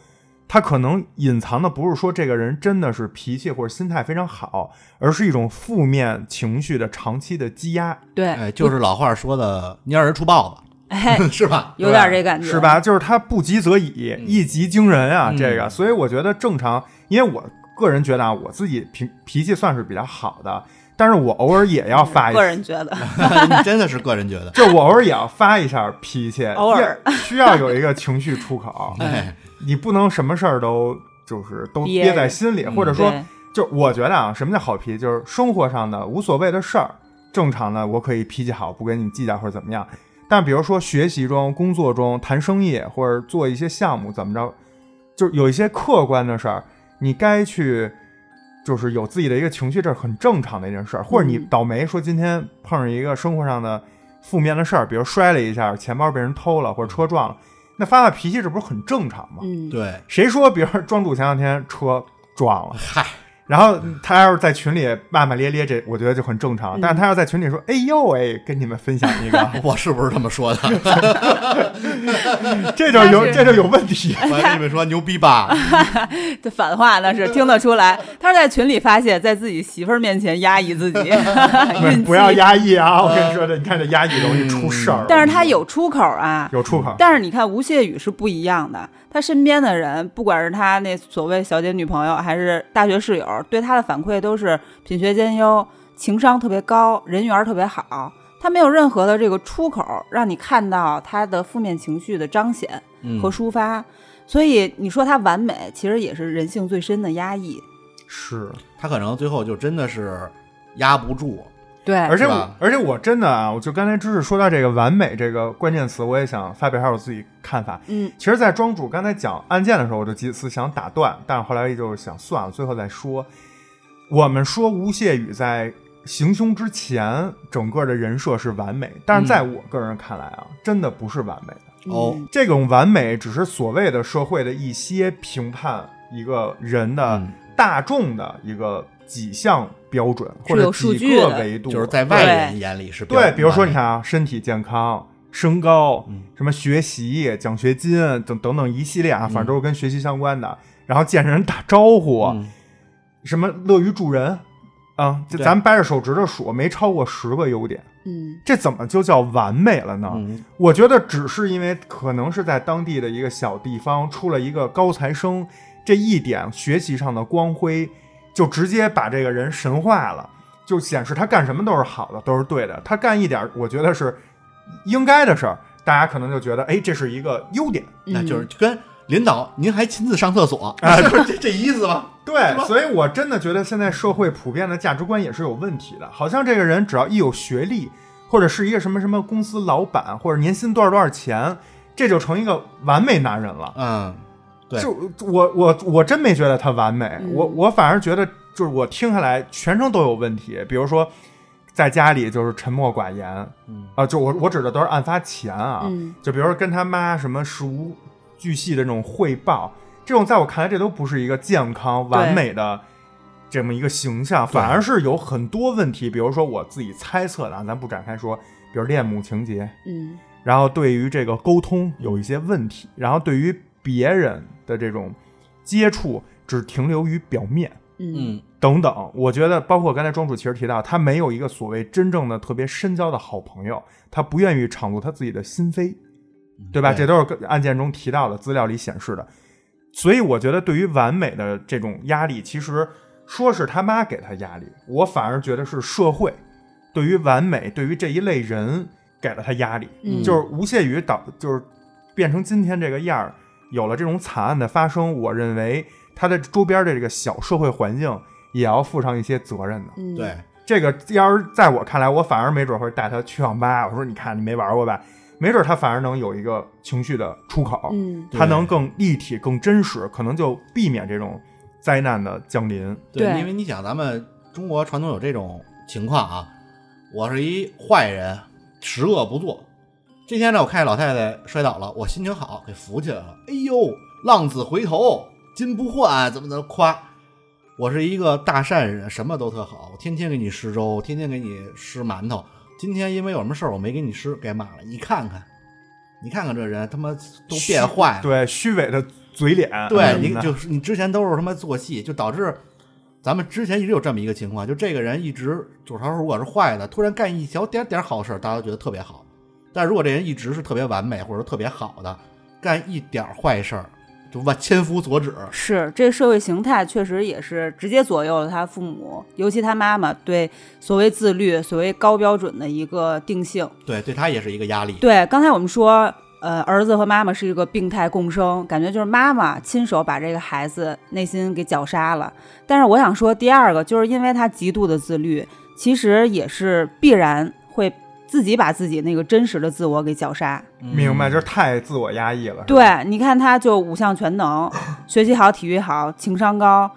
B: 他可能隐藏的不是说这个人真的是脾气或者心态非常好，而是一种负面情绪的长期的积压。
C: 对，
A: 哎，就是老话说的“蔫人出豹
C: 哎，
A: 子”，是吧？
C: 有点这感觉，
B: 是？吧？就是他不急则已，
A: 嗯
B: 一急惊人啊！
A: 嗯
B: 这个，所以我觉得正常，因为我个人觉得啊，我自己脾脾气算是比较好的，但是我偶尔也要发一
C: 个，人觉得，
A: 你真的是个人觉得，
B: 就我偶尔也要发一下脾气，
C: 偶尔。
B: 需要有一个情绪出口，
A: 哎，
B: 你不能什么事儿都就是都
C: 憋
B: 憋在心里，
A: 嗯
B: 或者说，
C: 对。
B: 就我觉得啊，什么叫好脾气？就是生活上的无所谓的事儿，正常的我可以脾气好，不跟你计较或者怎么样。但比如说学习中、工作中谈生意或者做一些项目，怎么着，就有一些客观的事儿，你该去就是有自己的一个情绪，这是很正常的一件事儿。或者你
C: 嗯。
B: 倒霉，说今天碰上一个生活上的负面的事儿，比如摔了一下，钱包被人偷了，或者车撞了，那发发脾气，这不是很正常吗？
C: 嗯，
A: 对，
B: 谁说，比如说庄主前两天车撞了，
A: 嗨，
B: 然后他要是在群里骂骂咧咧，这我觉得就很正常。
C: 嗯
B: 但是他要在群里说：“哎呦喂，跟你们分享一个，
A: 我是不是这么说的？
B: 这就有这就有问题。
A: 我跟你们说牛逼吧？
C: 这反话那是听得出来，他是在群里发泄，在自己媳妇儿面前压抑自己，运气
B: 不要。压抑啊！我跟你说，这你看这压抑容易出事儿。
C: 但是他有出口啊，
B: 有出口，
C: 但是你看吴谢宇是不一样的，他身边的人，不管是他那所谓小姐女朋友，还是大学室友，对他的反馈都是品学兼优、情商特别高、人缘特别好。他没有任何的这个出口，让你看到他的负面情绪的彰显
A: 嗯
C: 和抒发。所以你说他完美，其实也是人性最深的压抑。
B: 是。
A: 他可能最后就真的是压不住，
C: 对，
B: 而且我而且我真的啊，我就刚才知识说到这个“完美”这个关键词，我也想发表一下我自己看法。
C: 嗯
B: 其实，在庄主刚才讲案件的时候，我就几次想打断，但是后来就想算了，最后再说。我们说吴谢宇在行凶之前，整个的人设是完美，但是在我个人看来啊，真的不是完美的。
A: 哦
C: 嗯
B: 这种完美只是所谓的社会的一些评判一个人的
A: 嗯
B: 大众的一个几项标准，或者几个维度，
A: 就是在外人眼里是标
B: 对，比如说你看啊，身体健康、身高、
A: 嗯。
B: 什么学习、奖学金等等等一系列啊，
A: 嗯。
B: 反正都是跟学习相关的。然后见人打招呼，
A: 嗯。
B: 什么乐于助人啊，就咱掰着手指头数，没超过十个优点，
C: 嗯。
B: 这怎么就叫完美了呢？
A: 嗯。
B: 我觉得只是因为可能是在当地的一个小地方出了一个高材生，这一点学习上的光辉，就直接把这个人神化了，就显示他干什么都是好的，都是对的。他干一点我觉得是应该的事儿，大家可能就觉得，哎，这是一个优点。
A: 那就是跟领导您还亲自上厕所
B: 啊
A: 是不是这这意思吗？
B: 对，所以我真的觉得现在社会普遍的价值观也是有问题的。好像这个人只要一有学历，或者是一个什么什么公司老板，或者年薪多少多少钱，这就成一个完美男人了。
A: 嗯，对
B: 就我我我真没觉得他完美，
C: 嗯
B: 我我反而觉得就是我听下来全程都有问题。比如说在家里就是沉默寡言啊、
A: 嗯
B: 就我我指的都是案发前啊，
C: 嗯
B: 就比如说跟他妈什么事无巨细的这种汇报，这种在我看来这都不是一个健康完美的这么一个形象，反而是有很多问题。比如说我自己猜测的啊，咱不展开说，比如恋母情节，
C: 嗯
B: 然后对于这个沟通有一些问题，然后对于别人的这种接触只停留于表面。
C: 嗯
A: 嗯
B: 等等，我觉得包括刚才庄主其实提到，他没有一个所谓真正的特别深交的好朋友，他不愿意敞露他自己的心扉，对吧？
A: 对
B: 这都是案件中提到的资料里显示的。所以我觉得，对于完美的这种压力，其实说是他妈给他压力，我反而觉得是社会对于完美，对于这一类人给了他压力。
C: 嗯
B: 就是吴谢宇导，就是变成今天这个样儿，有了这种惨案的发生，我认为他的周边的这个小社会环境也要负上一些责任的。
C: 嗯
A: 对，
B: 这个要是在我看来，我反而没准会带他去网吧。我说，你看你没玩过吧？没准他反而能有一个情绪的出口，
C: 嗯
B: 他能更立体、更真实，可能就避免这种灾难的降临。
C: 对
A: 因为你想，咱们中国传统有这种情况啊，我是一坏人，十恶不作。这天呢，我看见老太太摔倒了，我心情好，给扶起来了。哎呦，浪子回头金不换，怎么怎么夸。我是一个大善人，什么都特好，我天天给你施粥，天天给你施馒头。今天因为有什么事儿我没给你施，该骂了。你看看，你看看这人他妈都变坏了。
B: 对，虚伪的嘴脸，
A: 对
B: 嗯
A: 你就是你之前都是他妈做戏，就导致咱们之前一直有这么一个情况，就这个人一直就是他如果是坏的，突然干一小点点好事，大家都觉得特别好；但如果这人一直是特别完美或者说特别好的，干一点坏事儿就万千夫所指。
C: 是，这社会形态确实也是直接左右了他父母，尤其他妈妈对所谓自律、所谓高标准的一个定性。
A: 对，对他也是一个压力。
C: 对，刚才我们说，呃，儿子和妈妈是一个病态共生，感觉就是妈妈亲手把这个孩子内心给绞杀了。但是我想说，第二个就是因为他极度的自律，其实也是必然会自己把自己那个真实的自我给绞杀。
B: 明白，
A: 嗯
B: 就是太自我压抑了。
C: 对，你看他就五项全能，学习好，体育好，情商高，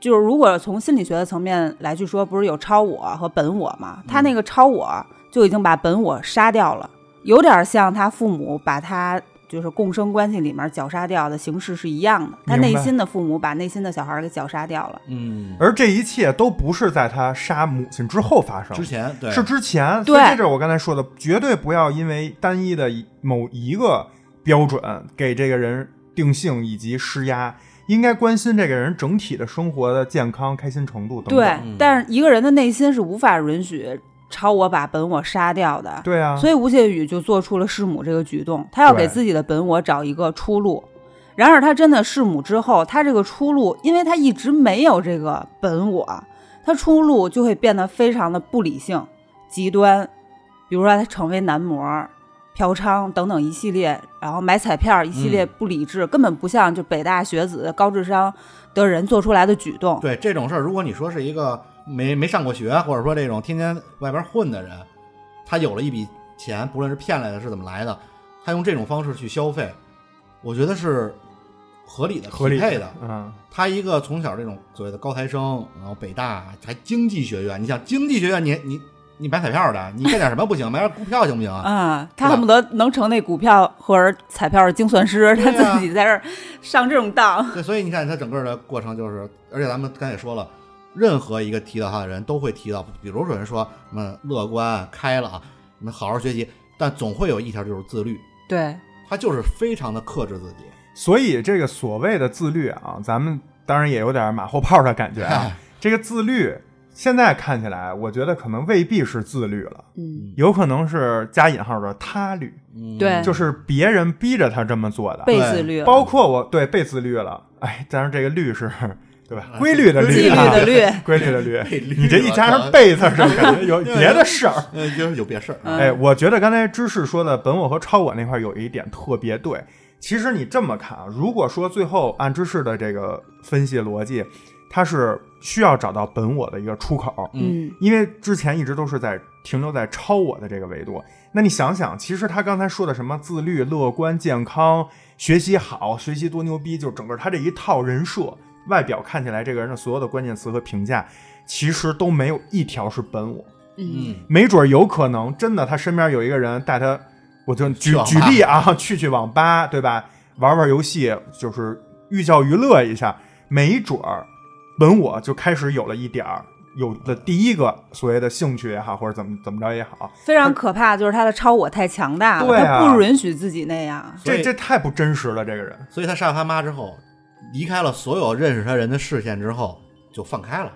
C: 就是如果从心理学的层面来去说，不是有超我和本我吗？他那个超我就已经把本我杀掉了，有点像他父母把他就是共生关系里面绞杀掉的形式是一样的。他内心的父母把内心的小孩给绞杀掉了。
A: 嗯，
B: 而这一切都不是在他杀母亲之后发生，
A: 之前对
B: 是之前。
C: 对
B: 这就是我刚才说的，绝对不要因为单一的一某一个标准给这个人定性以及施压，应该关心这个人整体的生活的健康、开心程度等等。
C: 对，
A: 嗯
C: 但是一个人的内心是无法允许超我把本我杀掉的。
B: 对啊，
C: 所以吴谢宇就做出了弑母这个举动，他要给自己的本我找一个出路。然而他真的弑母之后，他这个出路，因为他一直没有这个本我，他出路就会变得非常的不理性、极端。比如说他成为男模、嫖娼等等一系列，然后买彩票一系列
A: 嗯
C: 不理智，根本不像就北大学子、高智商的人做出来的举动。
A: 对这种事儿，如果你说是一个没没上过学，或者说这种天天外边混的人，他有了一笔钱，不论是骗来的是怎么来的，他用这种方式去消费，我觉得是合理的、
B: 合理
A: 匹配的。
B: 嗯，
A: 他一个从小这种所谓的高材生，然后北大还经济学院，你想经济学院你，你你买彩票的，你干点什么不行？买点股票行不行啊？
C: 啊，他恨不得能成那股票或者彩票的精算师，他自己在这儿上这种当。
A: 对，所以你看他整个的过程就是，而且咱们刚才也说了，任何一个提到他的人都会提到，比如说有人说什么乐观、开朗，什么好好学习，但总会有一条就是自律，
C: 对，
A: 他就是非常的克制自己。
B: 所以这个所谓的自律啊，咱们当然也有点马后炮的感觉啊。这个自律现在看起来，我觉得可能未必是自律了，
C: 嗯，
B: 有可能是加引号的他律，
A: 嗯。
C: 对。
B: 就是别人逼着他这么做的。
C: 被自律了，
B: 包括我对被自律了，哎，但是这个律是，对吧？规律的
C: 纪律
B: 律啊，
C: 的律，
B: 规律的律，你这一加上被字儿，就感觉有 别的事儿。
A: 呃，就是有别事儿。
C: 嗯
B: 哎，我觉得刚才芝士说的本我和超我那块儿有一点特别对。其实你这么看啊，如果说最后按芝士的这个分析逻辑，它是需要找到本我的一个出口，
C: 嗯
B: 因为之前一直都是在停留在超我的这个维度。那你想想，其实他刚才说的什么自律、乐观、健康、学习好、学习多牛逼，就整个他这一套人设，外表看起来这个人的所有的关键词和评价，其实都没有一条是本我。
C: 嗯
A: 嗯，
B: 没准儿有可能真的他身边有一个人带他，我就举举例啊，去去网吧，对吧？玩玩游戏，就是寓教于乐一下，没准儿本我就开始有了一点儿，有了第一个所谓的兴趣也好，或者怎么怎么着也好，
C: 非常可怕，就是他的超我太强大了，
B: 对啊
C: 他不允许自己那样。
B: 这这太不真实了。这个人，
A: 所以他杀了他妈之后，离开了所有认识他人的视线之后，就放开了，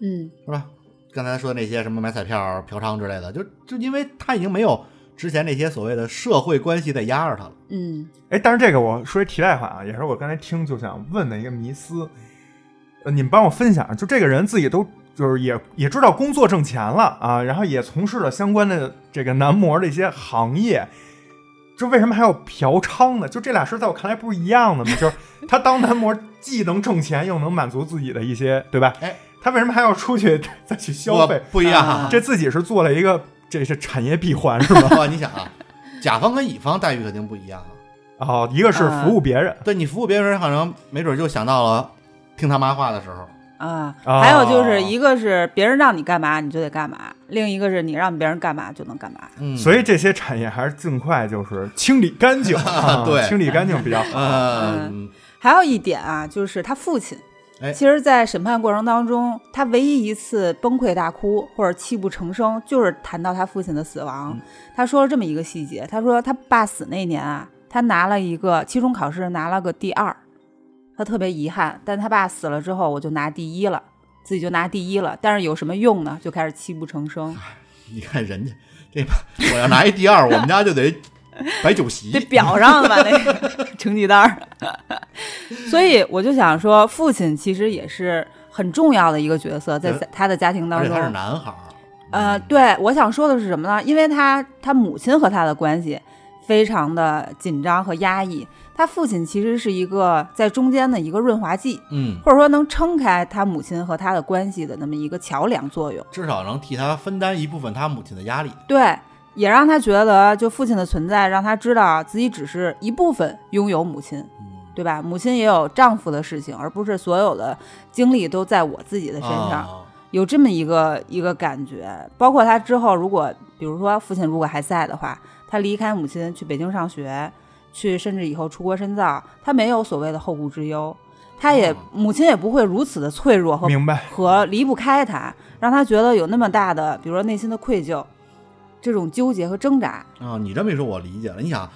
C: 嗯，
A: 是吧？刚才说的那些什么买彩票、嫖娼之类的，就就因为他已经没有之前那些所谓的社会关系在压着他了。
C: 嗯
B: 哎，但是这个我说一题外话啊，也是我刚才听就想问的一个迷思，呃，你们帮我分享，就这个人自己都就是也也知道工作挣钱了啊，然后也从事了相关的这个男模的一些行业，就为什么还要嫖娼呢？就这俩事儿在我看来不是一样的吗？就是他当男模既能挣钱，又能满足自己的一些，对吧？
A: 哎，
B: 他为什么还要出去 再去消费？
A: 不不一样
C: 啊
B: 这自己是做了一个这是产业闭环是吧？
A: 哇，你想啊，甲方跟乙方待遇肯定不一样啊。
B: 哦，一个是服务别人，
A: 对你服务别人，可能没准就想到了听他妈话的时候。
C: 啊，
B: 哦
C: 还有就是一个是别人让你干嘛你就得干嘛，另一个是你让别人干嘛就能干嘛。
A: 嗯，
B: 所以这些产业还是尽快就是清理干净，啊
A: 对
B: 清理干净比较好。
A: 嗯，
C: 还有一点啊，就是他父亲。
A: 哎
C: 其实，在审判过程当中，他唯一一次崩溃大哭或者泣不成声，就是谈到他父亲的死亡。
A: 嗯
C: 他说了这么一个细节，他说他爸死那年啊，他拿了一个期中考试拿了个第二，他特别遗憾。但他爸死了之后，我就拿第一了，自己就拿第一了。但是有什么用呢？就开始泣不成声，
A: 你看人家这把，我要拿一第二，我们家就得摆酒席
C: 得。表上吧那个 成绩单儿。所以我就想说，父亲其实也是很重要的一个角色，在
A: 对
C: 他的家庭当中。
A: 他是男孩。
C: 呃，
A: 嗯，
C: 对，我想说的是什么呢？因为他他母亲和他的关系非常的紧张和压抑，他父亲其实是一个在中间的一个润滑剂，
A: 嗯，
C: 或者说能撑开他母亲和他的关系的那么一个桥梁作用。
A: 至少能替他分担一部分他母亲的压力。
C: 对，也让他觉得，就父亲的存在，让他知道自己只是一部分拥有母亲，
A: 嗯，
C: 对吧？母亲也有丈夫的事情，而不是所有的精力都在我自己的身上。
A: 哦
C: 有这么一个一个感觉。包括他之后，如果比如说父亲如果还在的话，他离开母亲去北京上学，去甚至以后出国深造，他没有所谓的后顾之忧，他也、
A: 哦
C: 母亲也不会如此的脆弱和
B: 明白？
C: 和离不开他，让他觉得有那么大的，比如说内心的愧疚，这种纠结和挣扎。
A: 啊，你这么一说，我理解了。你想，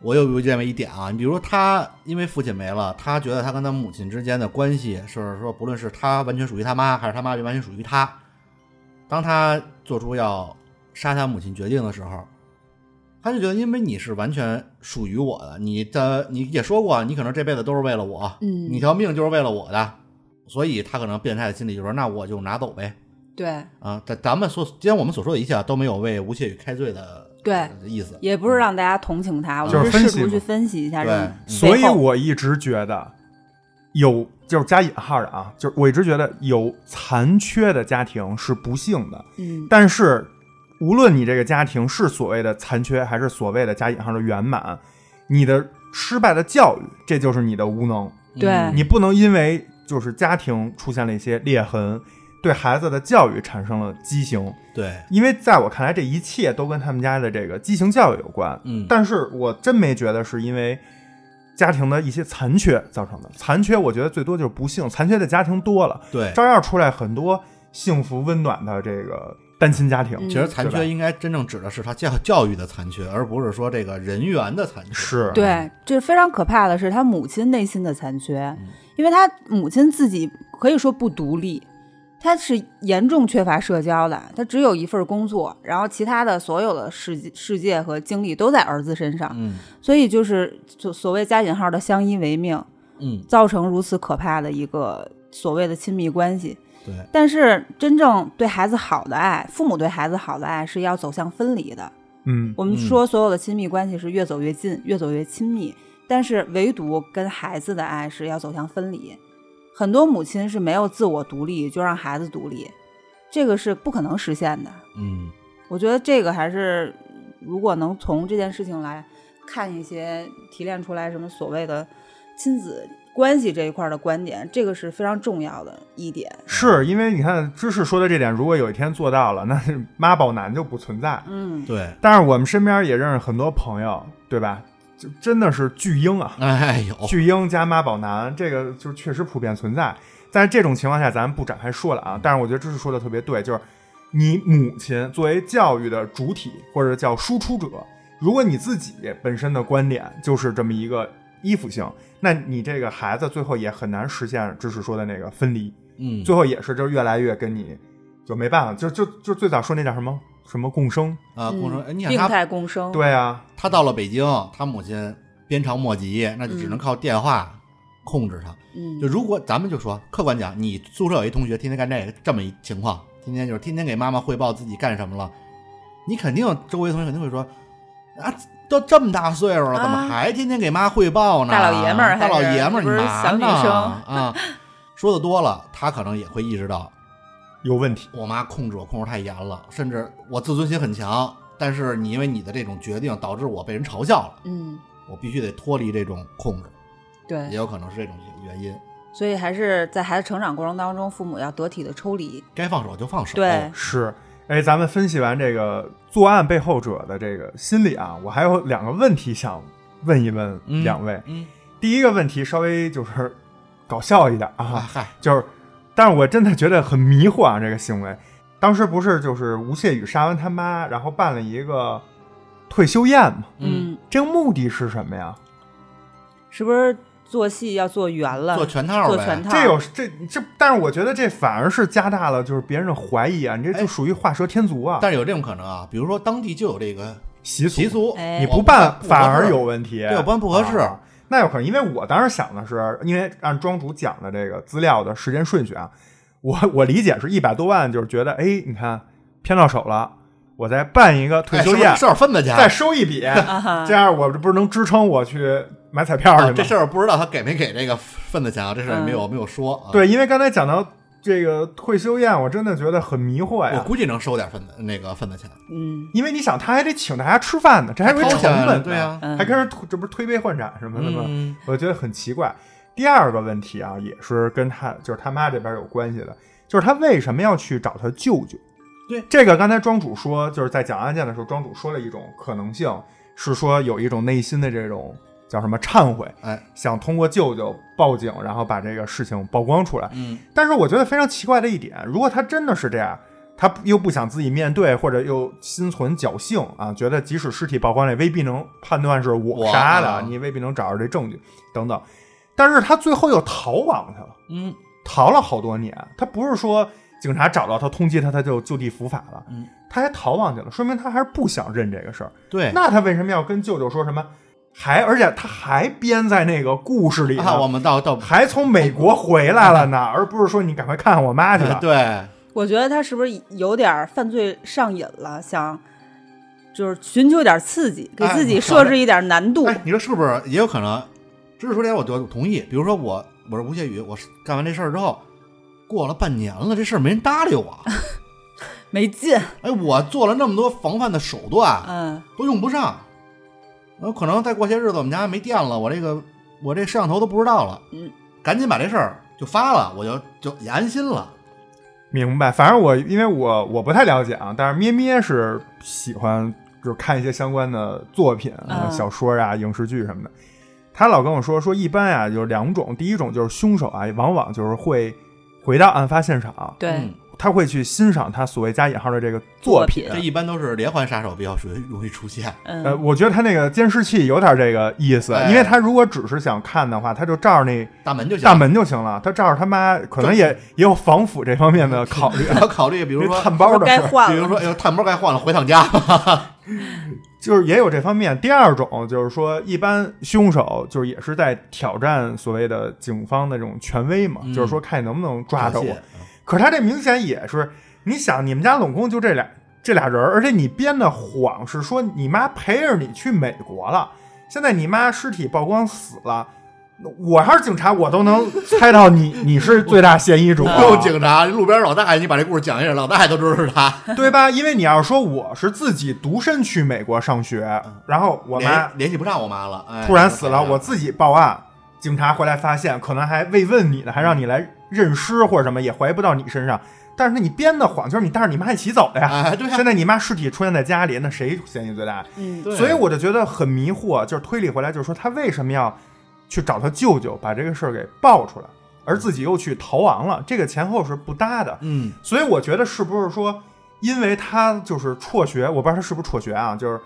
A: 我又认为一点啊，你比如说他因为父亲没了，他觉得他跟他母亲之间的关系，是说不论是他完全属于他妈，还是他妈就完全属于他，当他做出要杀他母亲决定的时候，他就觉得因为你是完全属于我的，你的你也说过，你可能这辈子都是为了我，
C: 嗯
A: 你条命就是为了我的，所以他可能变态的心理就说，那我就拿走呗。
C: 对，
A: 啊，咱咱们所今天我们所说的一切啊都没有为吴谢宇开罪的
C: 对
A: 呃意思，
C: 也不是让大家同情他，我
B: 就是
C: 试图去分析一下这
B: 所以我一直觉得有，就是加引号的啊，就是我一直觉得有残缺的家庭是不幸的，
C: 嗯。
B: 但是无论你这个家庭是所谓的残缺，还是所谓的加引号的圆满，你的失败的教育，这就是你的无能。
C: 对
A: 嗯
B: 你不能因为就是家庭出现了一些裂痕，对孩子的教育产生了畸形。
A: 对，
B: 因为在我看来，这一切都跟他们家的这个畸形教育有关。
A: 嗯，
B: 但是我真没觉得是因为家庭的一些残缺造成的。残缺，我觉得最多就是不幸。残缺的家庭多了，
A: 对，
B: 照样出来很多幸福温暖的这个单亲家庭。
C: 嗯
A: 其实残缺应该真正指的是他教教育的残缺，而不是说这个人员的残缺。
B: 是
C: 对，这非常可怕的是他母亲内心的残缺，
A: 嗯
C: 因为他母亲自己可以说不独立，他是严重缺乏社交的，他只有一份工作，然后其他的所有的世界世界和精力都在儿子身上，
A: 嗯
C: 所以就是所所谓加引号的相依为命，
A: 嗯，
C: 造成如此可怕的一个所谓的亲密关系。
A: 对，
C: 但是真正对孩子好的爱，父母对孩子好的爱是要走向分离的。
B: 嗯，
C: 我们说所有的亲密关系是越走越近，越走越亲密，但是唯独跟孩子的爱是要走向分离。很多母亲是没有自我独立，就让孩子独立，这个是不可能实现的。
A: 嗯
C: 我觉得这个还是，如果能从这件事情来看一些提炼出来什么所谓的亲子关系这一块的观点，这个是非常重要的一点。
B: 是因为你看知识说的这点，如果有一天做到了，那是妈宝男就不存在。
C: 嗯，
A: 对，
B: 但是我们身边也认识很多朋友，对吧？就真的是巨婴啊，
A: 哎呦，
B: 巨婴加妈宝男，这个就确实普遍存在。在这种情况下，咱们不展开说了啊。但是我觉得知识说的特别对，就是你母亲作为教育的主体或者叫输出者，如果你自己本身的观点就是这么一个依附性，那你这个孩子最后也很难实现知识说的那个分离，
A: 嗯，
B: 最后也是就是越来越跟你就没办法，就就就最早说那叫什么什么共生，
A: 啊，
C: 嗯
A: 共生，哎你想
C: 病
A: 他
C: 态共生。
B: 对啊，
A: 他到了北京，他母亲鞭长莫及，那就只能靠电话控制他。
C: 嗯，
A: 就如果咱们就说客观讲，你宿舍有一同学天天干这个这么一情况，天天就是天天给妈妈汇报自己干什么了，你肯定周围同学肯定会说啊，都这么大岁数了，怎么
C: 啊
A: 还天天给妈汇报呢？
C: 大老爷们儿
A: 大老爷们儿，你嘛
C: 小女
A: 呢
C: 生
A: 啊。说的多了，他可能也会意识到，
B: 有问题。
A: 我妈控制我控制太严了，甚至我自尊心很强，但是你因为你的这种决定，导致我被人嘲笑了，
C: 嗯，
A: 我必须得脱离这种控制，
C: 对
A: 也，有可能是这种原因。
C: 所以还是在孩子成长过程当中，父母要得体的抽离。
A: 该放手就放手。
C: 对
B: 是，哎，咱们分析完这个作案背后者的这个心理啊，我还有两个问题想问一问
A: 嗯
B: 两位。
A: 嗯
B: 第一个问题稍微就是搞笑一点
A: 啊
B: 啊，
A: 嗨，
B: 就是，但是我真的觉得很迷惑啊，这个行为。当时不是就是吴谢宇杀完他妈，然后办了一个退休宴嘛？
A: 嗯，
B: 这个目的是什么呀？
C: 是不是做戏要做圆了？
A: 做全套呗。
C: 做全套。
B: 这有这这，但是我觉得这反而是加大了就是别人的怀疑啊，你这就
A: 哎
B: 属于画蛇添足啊，
A: 但是有这种可能啊，比如说当地就有这个
B: 习俗。
A: 习俗，
C: 哎。
B: 你不办反而有问题，
A: 对我办不合适。
B: 啊。那有可能，因为我当时想的是，因为按庄主讲的这个资料的时间顺序啊，我我理解是一百多万，就是觉得，哎，你看偏到手了，我再办一个退休宴，
A: 哎收点份子钱。
B: 再收一笔，这样我这不是能支撑我去买彩票去吗？
A: 啊这事儿不知道他给没给这个份子钱啊，这事儿也没有没有说啊。
B: 对，因为刚才讲到这个退休宴，我真的觉得很迷惑呀我。
A: 估计能收点份子那个份子钱，
C: 嗯
B: 因为你想，他还得请大家吃饭呢，这还有一成
A: 掏钱
B: 本呢，
A: 对呀
C: 嗯
B: 还跟人推这不是推杯换盏什么的吗？
A: 嗯
B: 我觉得很奇怪。第二个问题啊，也是跟他就是他妈这边有关系的，就是他为什么要去找他舅舅？
A: 对
B: 这个，刚才庄主说，就是在讲案件的时候，庄主说了一种可能性，是说有一种内心的这种叫什么忏悔，
A: 哎，
B: 想通过舅舅报警，然后把这个事情曝光出来。
A: 嗯，
B: 但是我觉得非常奇怪的一点，如果他真的是这样，他又不想自己面对，或者又心存侥幸啊，觉得即使尸体曝光了，也未必能判断是我
A: 我
B: 杀的，
A: 啊
B: 你未必能找着这证据等等。但是他最后又逃亡去了，
A: 嗯，
B: 逃了好多年。他不是说警察找到他通缉他，他就就地伏法了，
A: 嗯，
B: 他还逃亡去了，说明他还是不想认这个事儿。
A: 对，
B: 那他为什么要跟舅舅说什么？还而且他还编在那个故事里呢，
A: 啊，我们到到
B: 还从美国回来了呢，而不是说你赶快看看我妈去吧。
A: 对，
C: 我觉得他是不是有点犯罪上瘾了，想就是寻求点刺激，给自己设置一点难度。
A: 哎，你说是不是也有可能？知识说点我就同意。比如说我我是吴谢宇，我是干完这事儿之后，过了半年了，这事儿没人搭理我。
C: 没劲，
A: 哎，我做了那么多防范的手段，
C: 嗯，
A: 都用不上。呃，可能再过些日子，我们家没电了，我这个我这摄像头都不知道了。
C: 嗯，
A: 赶紧把这事儿就发了，我就就也安心了。
B: 明白，反正我因为我我不太了解啊，但是咩咩是喜欢就是看一些相关的作品、啊、
C: 嗯
B: 小说啊、影视剧什么的。他老跟我说说，一般啊有两种，第一种就是凶手啊，往往就是会回到案发现场，
C: 对，
A: 嗯
B: 他会去欣赏他所谓加引号的这个作品。
A: 这一般都是连环杀手比较属于容易出现。
C: 嗯，
B: 呃，我觉得他那个监视器有点这个意思，
A: 哎
B: 因为他如果只是想看的话，他就照着那
A: 大门就行。
B: 大门就行了。他照着他妈，可能也也有防腐这方面的考虑。
A: 要考虑，比如说，
B: 探包的事。
A: 比如说，哎呦，探包该换了，回趟家。
B: 就是也有这方面。第二种就是说，一般凶手就是也是在挑战所谓的警方的这种权威嘛，
A: 嗯
B: 就是说看你能不能抓着我。可是他这明显也是，你想，你们家总共就这俩这俩人儿，而且你编的谎是说你妈陪着你去美国了，现在你妈尸体曝光死了。我要是警察，我都能猜到你 你是最大嫌疑者，
A: 不用警察，路边老大爷，你把这故事讲一下，老大爷都知道是他。
B: 对吧？因为你要说我是自己独身去美国上学，然后我妈
A: 联联系不上我妈了，哎，
B: 突然死了，我自己报案，警察回来发现，可能还慰问你呢，还让你来认尸或者什么，也怀疑不到你身上。但是你编的谎就是你带着你妈一起走的呀。
A: 哎，对呀
B: 现在你妈尸体出现在家里，那谁嫌疑最大？
C: 嗯，
A: 对
B: 所以我就觉得很迷惑，就是推理回来，就是说他为什么要去找他舅舅把这个事儿给爆出来，而自己又去逃亡了，这个前后是不搭的。
A: 嗯，
B: 所以我觉得是不是说，因为他就是辍学，我不知道他是不是辍学啊，就是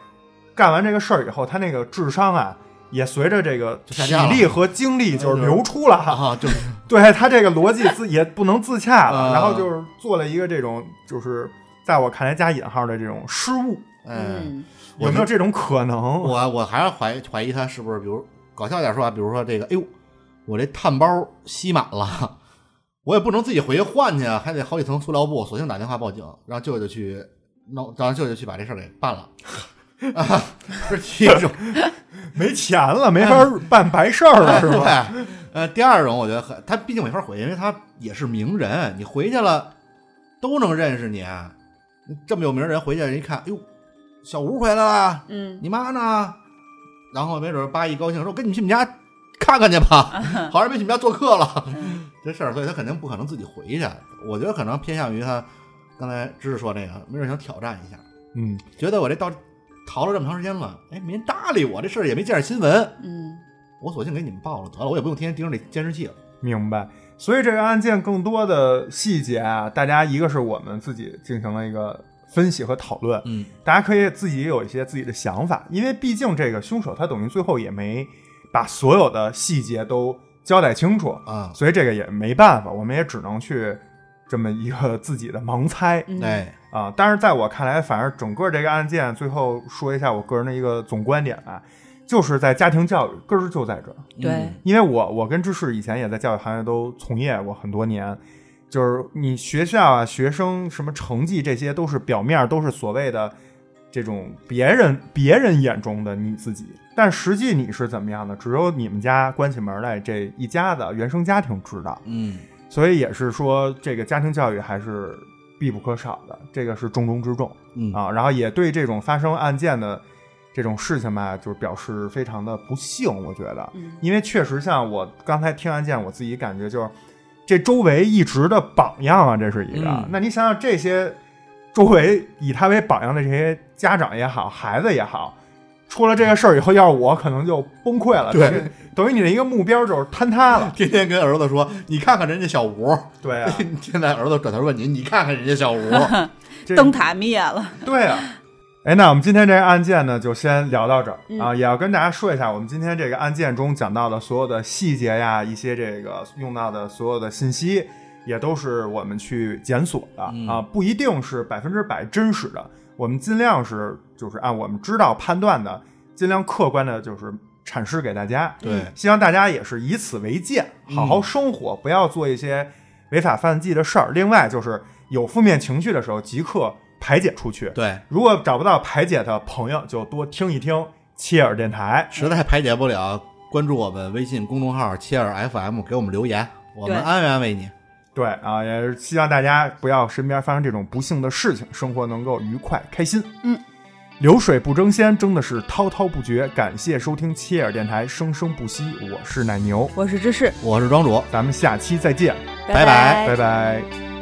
B: 干完这个事儿以后，他那个智商啊，也随着这个体力和精力就是流出了，
A: 哈，就
B: 对他这个逻辑自也不能自洽了，
A: 啊
B: 然后就是做了一个这种就是在我看来加引号的这种失误，
A: 哎，
C: 嗯，
B: 有没有这种可能？
A: 我我还是怀疑怀疑他是不是，比如搞笑点说啊，比如说这个，哎呦，我这碳包吸满了，我也不能自己回去换去啊，还得好几层塑料布，索性打电话报警，让舅舅去弄，让舅舅去把这事儿给办了。啊，这是第一种，
B: 没钱了，没法办白事儿了，是吧？
A: 对，呃，第二种我觉得很，他毕竟没法回去，因为他也是名人，你回去了都能认识你，这么有名的人回去人一看，哎呦，小吴回来了，
C: 嗯，
A: 你妈呢？然后没准八一高兴说：“我跟你去你们家看看去吧，好像没去你们家做客了。”这事儿，所以他肯定不可能自己回去。我觉得可能偏向于他刚才知识说那个，没准想挑战一下，
B: 嗯，
A: 觉得我这到逃了这么长时间了，哎，没人搭理我，这事儿也没见着新闻，
C: 嗯，
A: 我索性给你们报了得了，我也不用天天盯着这监视器了。
B: 明白。所以这个案件更多的细节啊，大家一个是我们自己进行了一个分析和讨论，
A: 嗯，
B: 大家可以自己有一些自己的想法，因为毕竟这个凶手他等于最后也没把所有的细节都交代清楚，
A: 啊，
B: 所以这个也没办法，我们也只能去这么一个自己的盲猜
C: 嗯，
A: 哎，
B: 啊。但是在我看来，反正整个这个案件，最后说一下我个人的一个总观点吧，就是在家庭教育根儿就在这儿。
C: 对
A: 嗯，
B: 因为我我跟芝士以前也在教育行业都从业过很多年，就是你学校啊、学生什么成绩这些都是表面都是所谓的这种别人别人眼中的你自己，但实际你是怎么样的，只有你们家关起门来这一家子原生家庭知道。
A: 嗯，
B: 所以也是说这个家庭教育还是必不可少的，这个是重中之重
A: 嗯
B: 啊。然后也对这种发生案件的这种事情吧，就是表示非常的不幸，我觉得，
C: 嗯
B: 因为确实像我刚才听案件，我自己感觉就是这周围一直的榜样啊，这是一个。
A: 嗯
B: 那你想想这些周围以他为榜样的这些家长也好，孩子也好，出了这个事儿以后，要是我可能就崩溃了。
A: 对
B: 等于，你的一个目标就是坍塌了。
A: 天天跟儿子说：“你看看人家小吴。
B: 对啊，
A: 现在儿子转头问你：“你看看人家小吴。
B: 这
C: 灯塔灭了，
B: 对啊。哎，那我们今天这个案件呢，就先聊到这儿、
C: 嗯
B: 啊。也要跟大家说一下，我们今天这个案件中讲到的所有的细节呀，一些这个用到的所有的信息，也都是我们去检索的、
A: 嗯
B: 啊，不一定是百分之百真实的。我们尽量是就是按我们知道判断的，尽量客观的，就是阐释给大家。”
A: 对，
B: 希望大家也是以此为鉴，好好生活，不要做一些违法犯纪的事儿。另外，就是有负面情绪的时候，即刻排解出去。
A: 对，
B: 如果找不到排解的朋友，就多听一听切尔电台。
A: 实在排解不了，关注我们微信公众号“切尔 FM”，给我们留言，我们安慰安慰你。
B: 对啊，也是希望大家不要身边发生这种不幸的事情，生活能够愉快开心。
C: 嗯，
B: 流水不争先，争的是滔滔不绝。感谢收听切尔电台，生生不息。我是奶牛，
C: 我是芝士，
A: 我是庄主，
B: 咱们下期再见，
A: 拜拜
B: 拜拜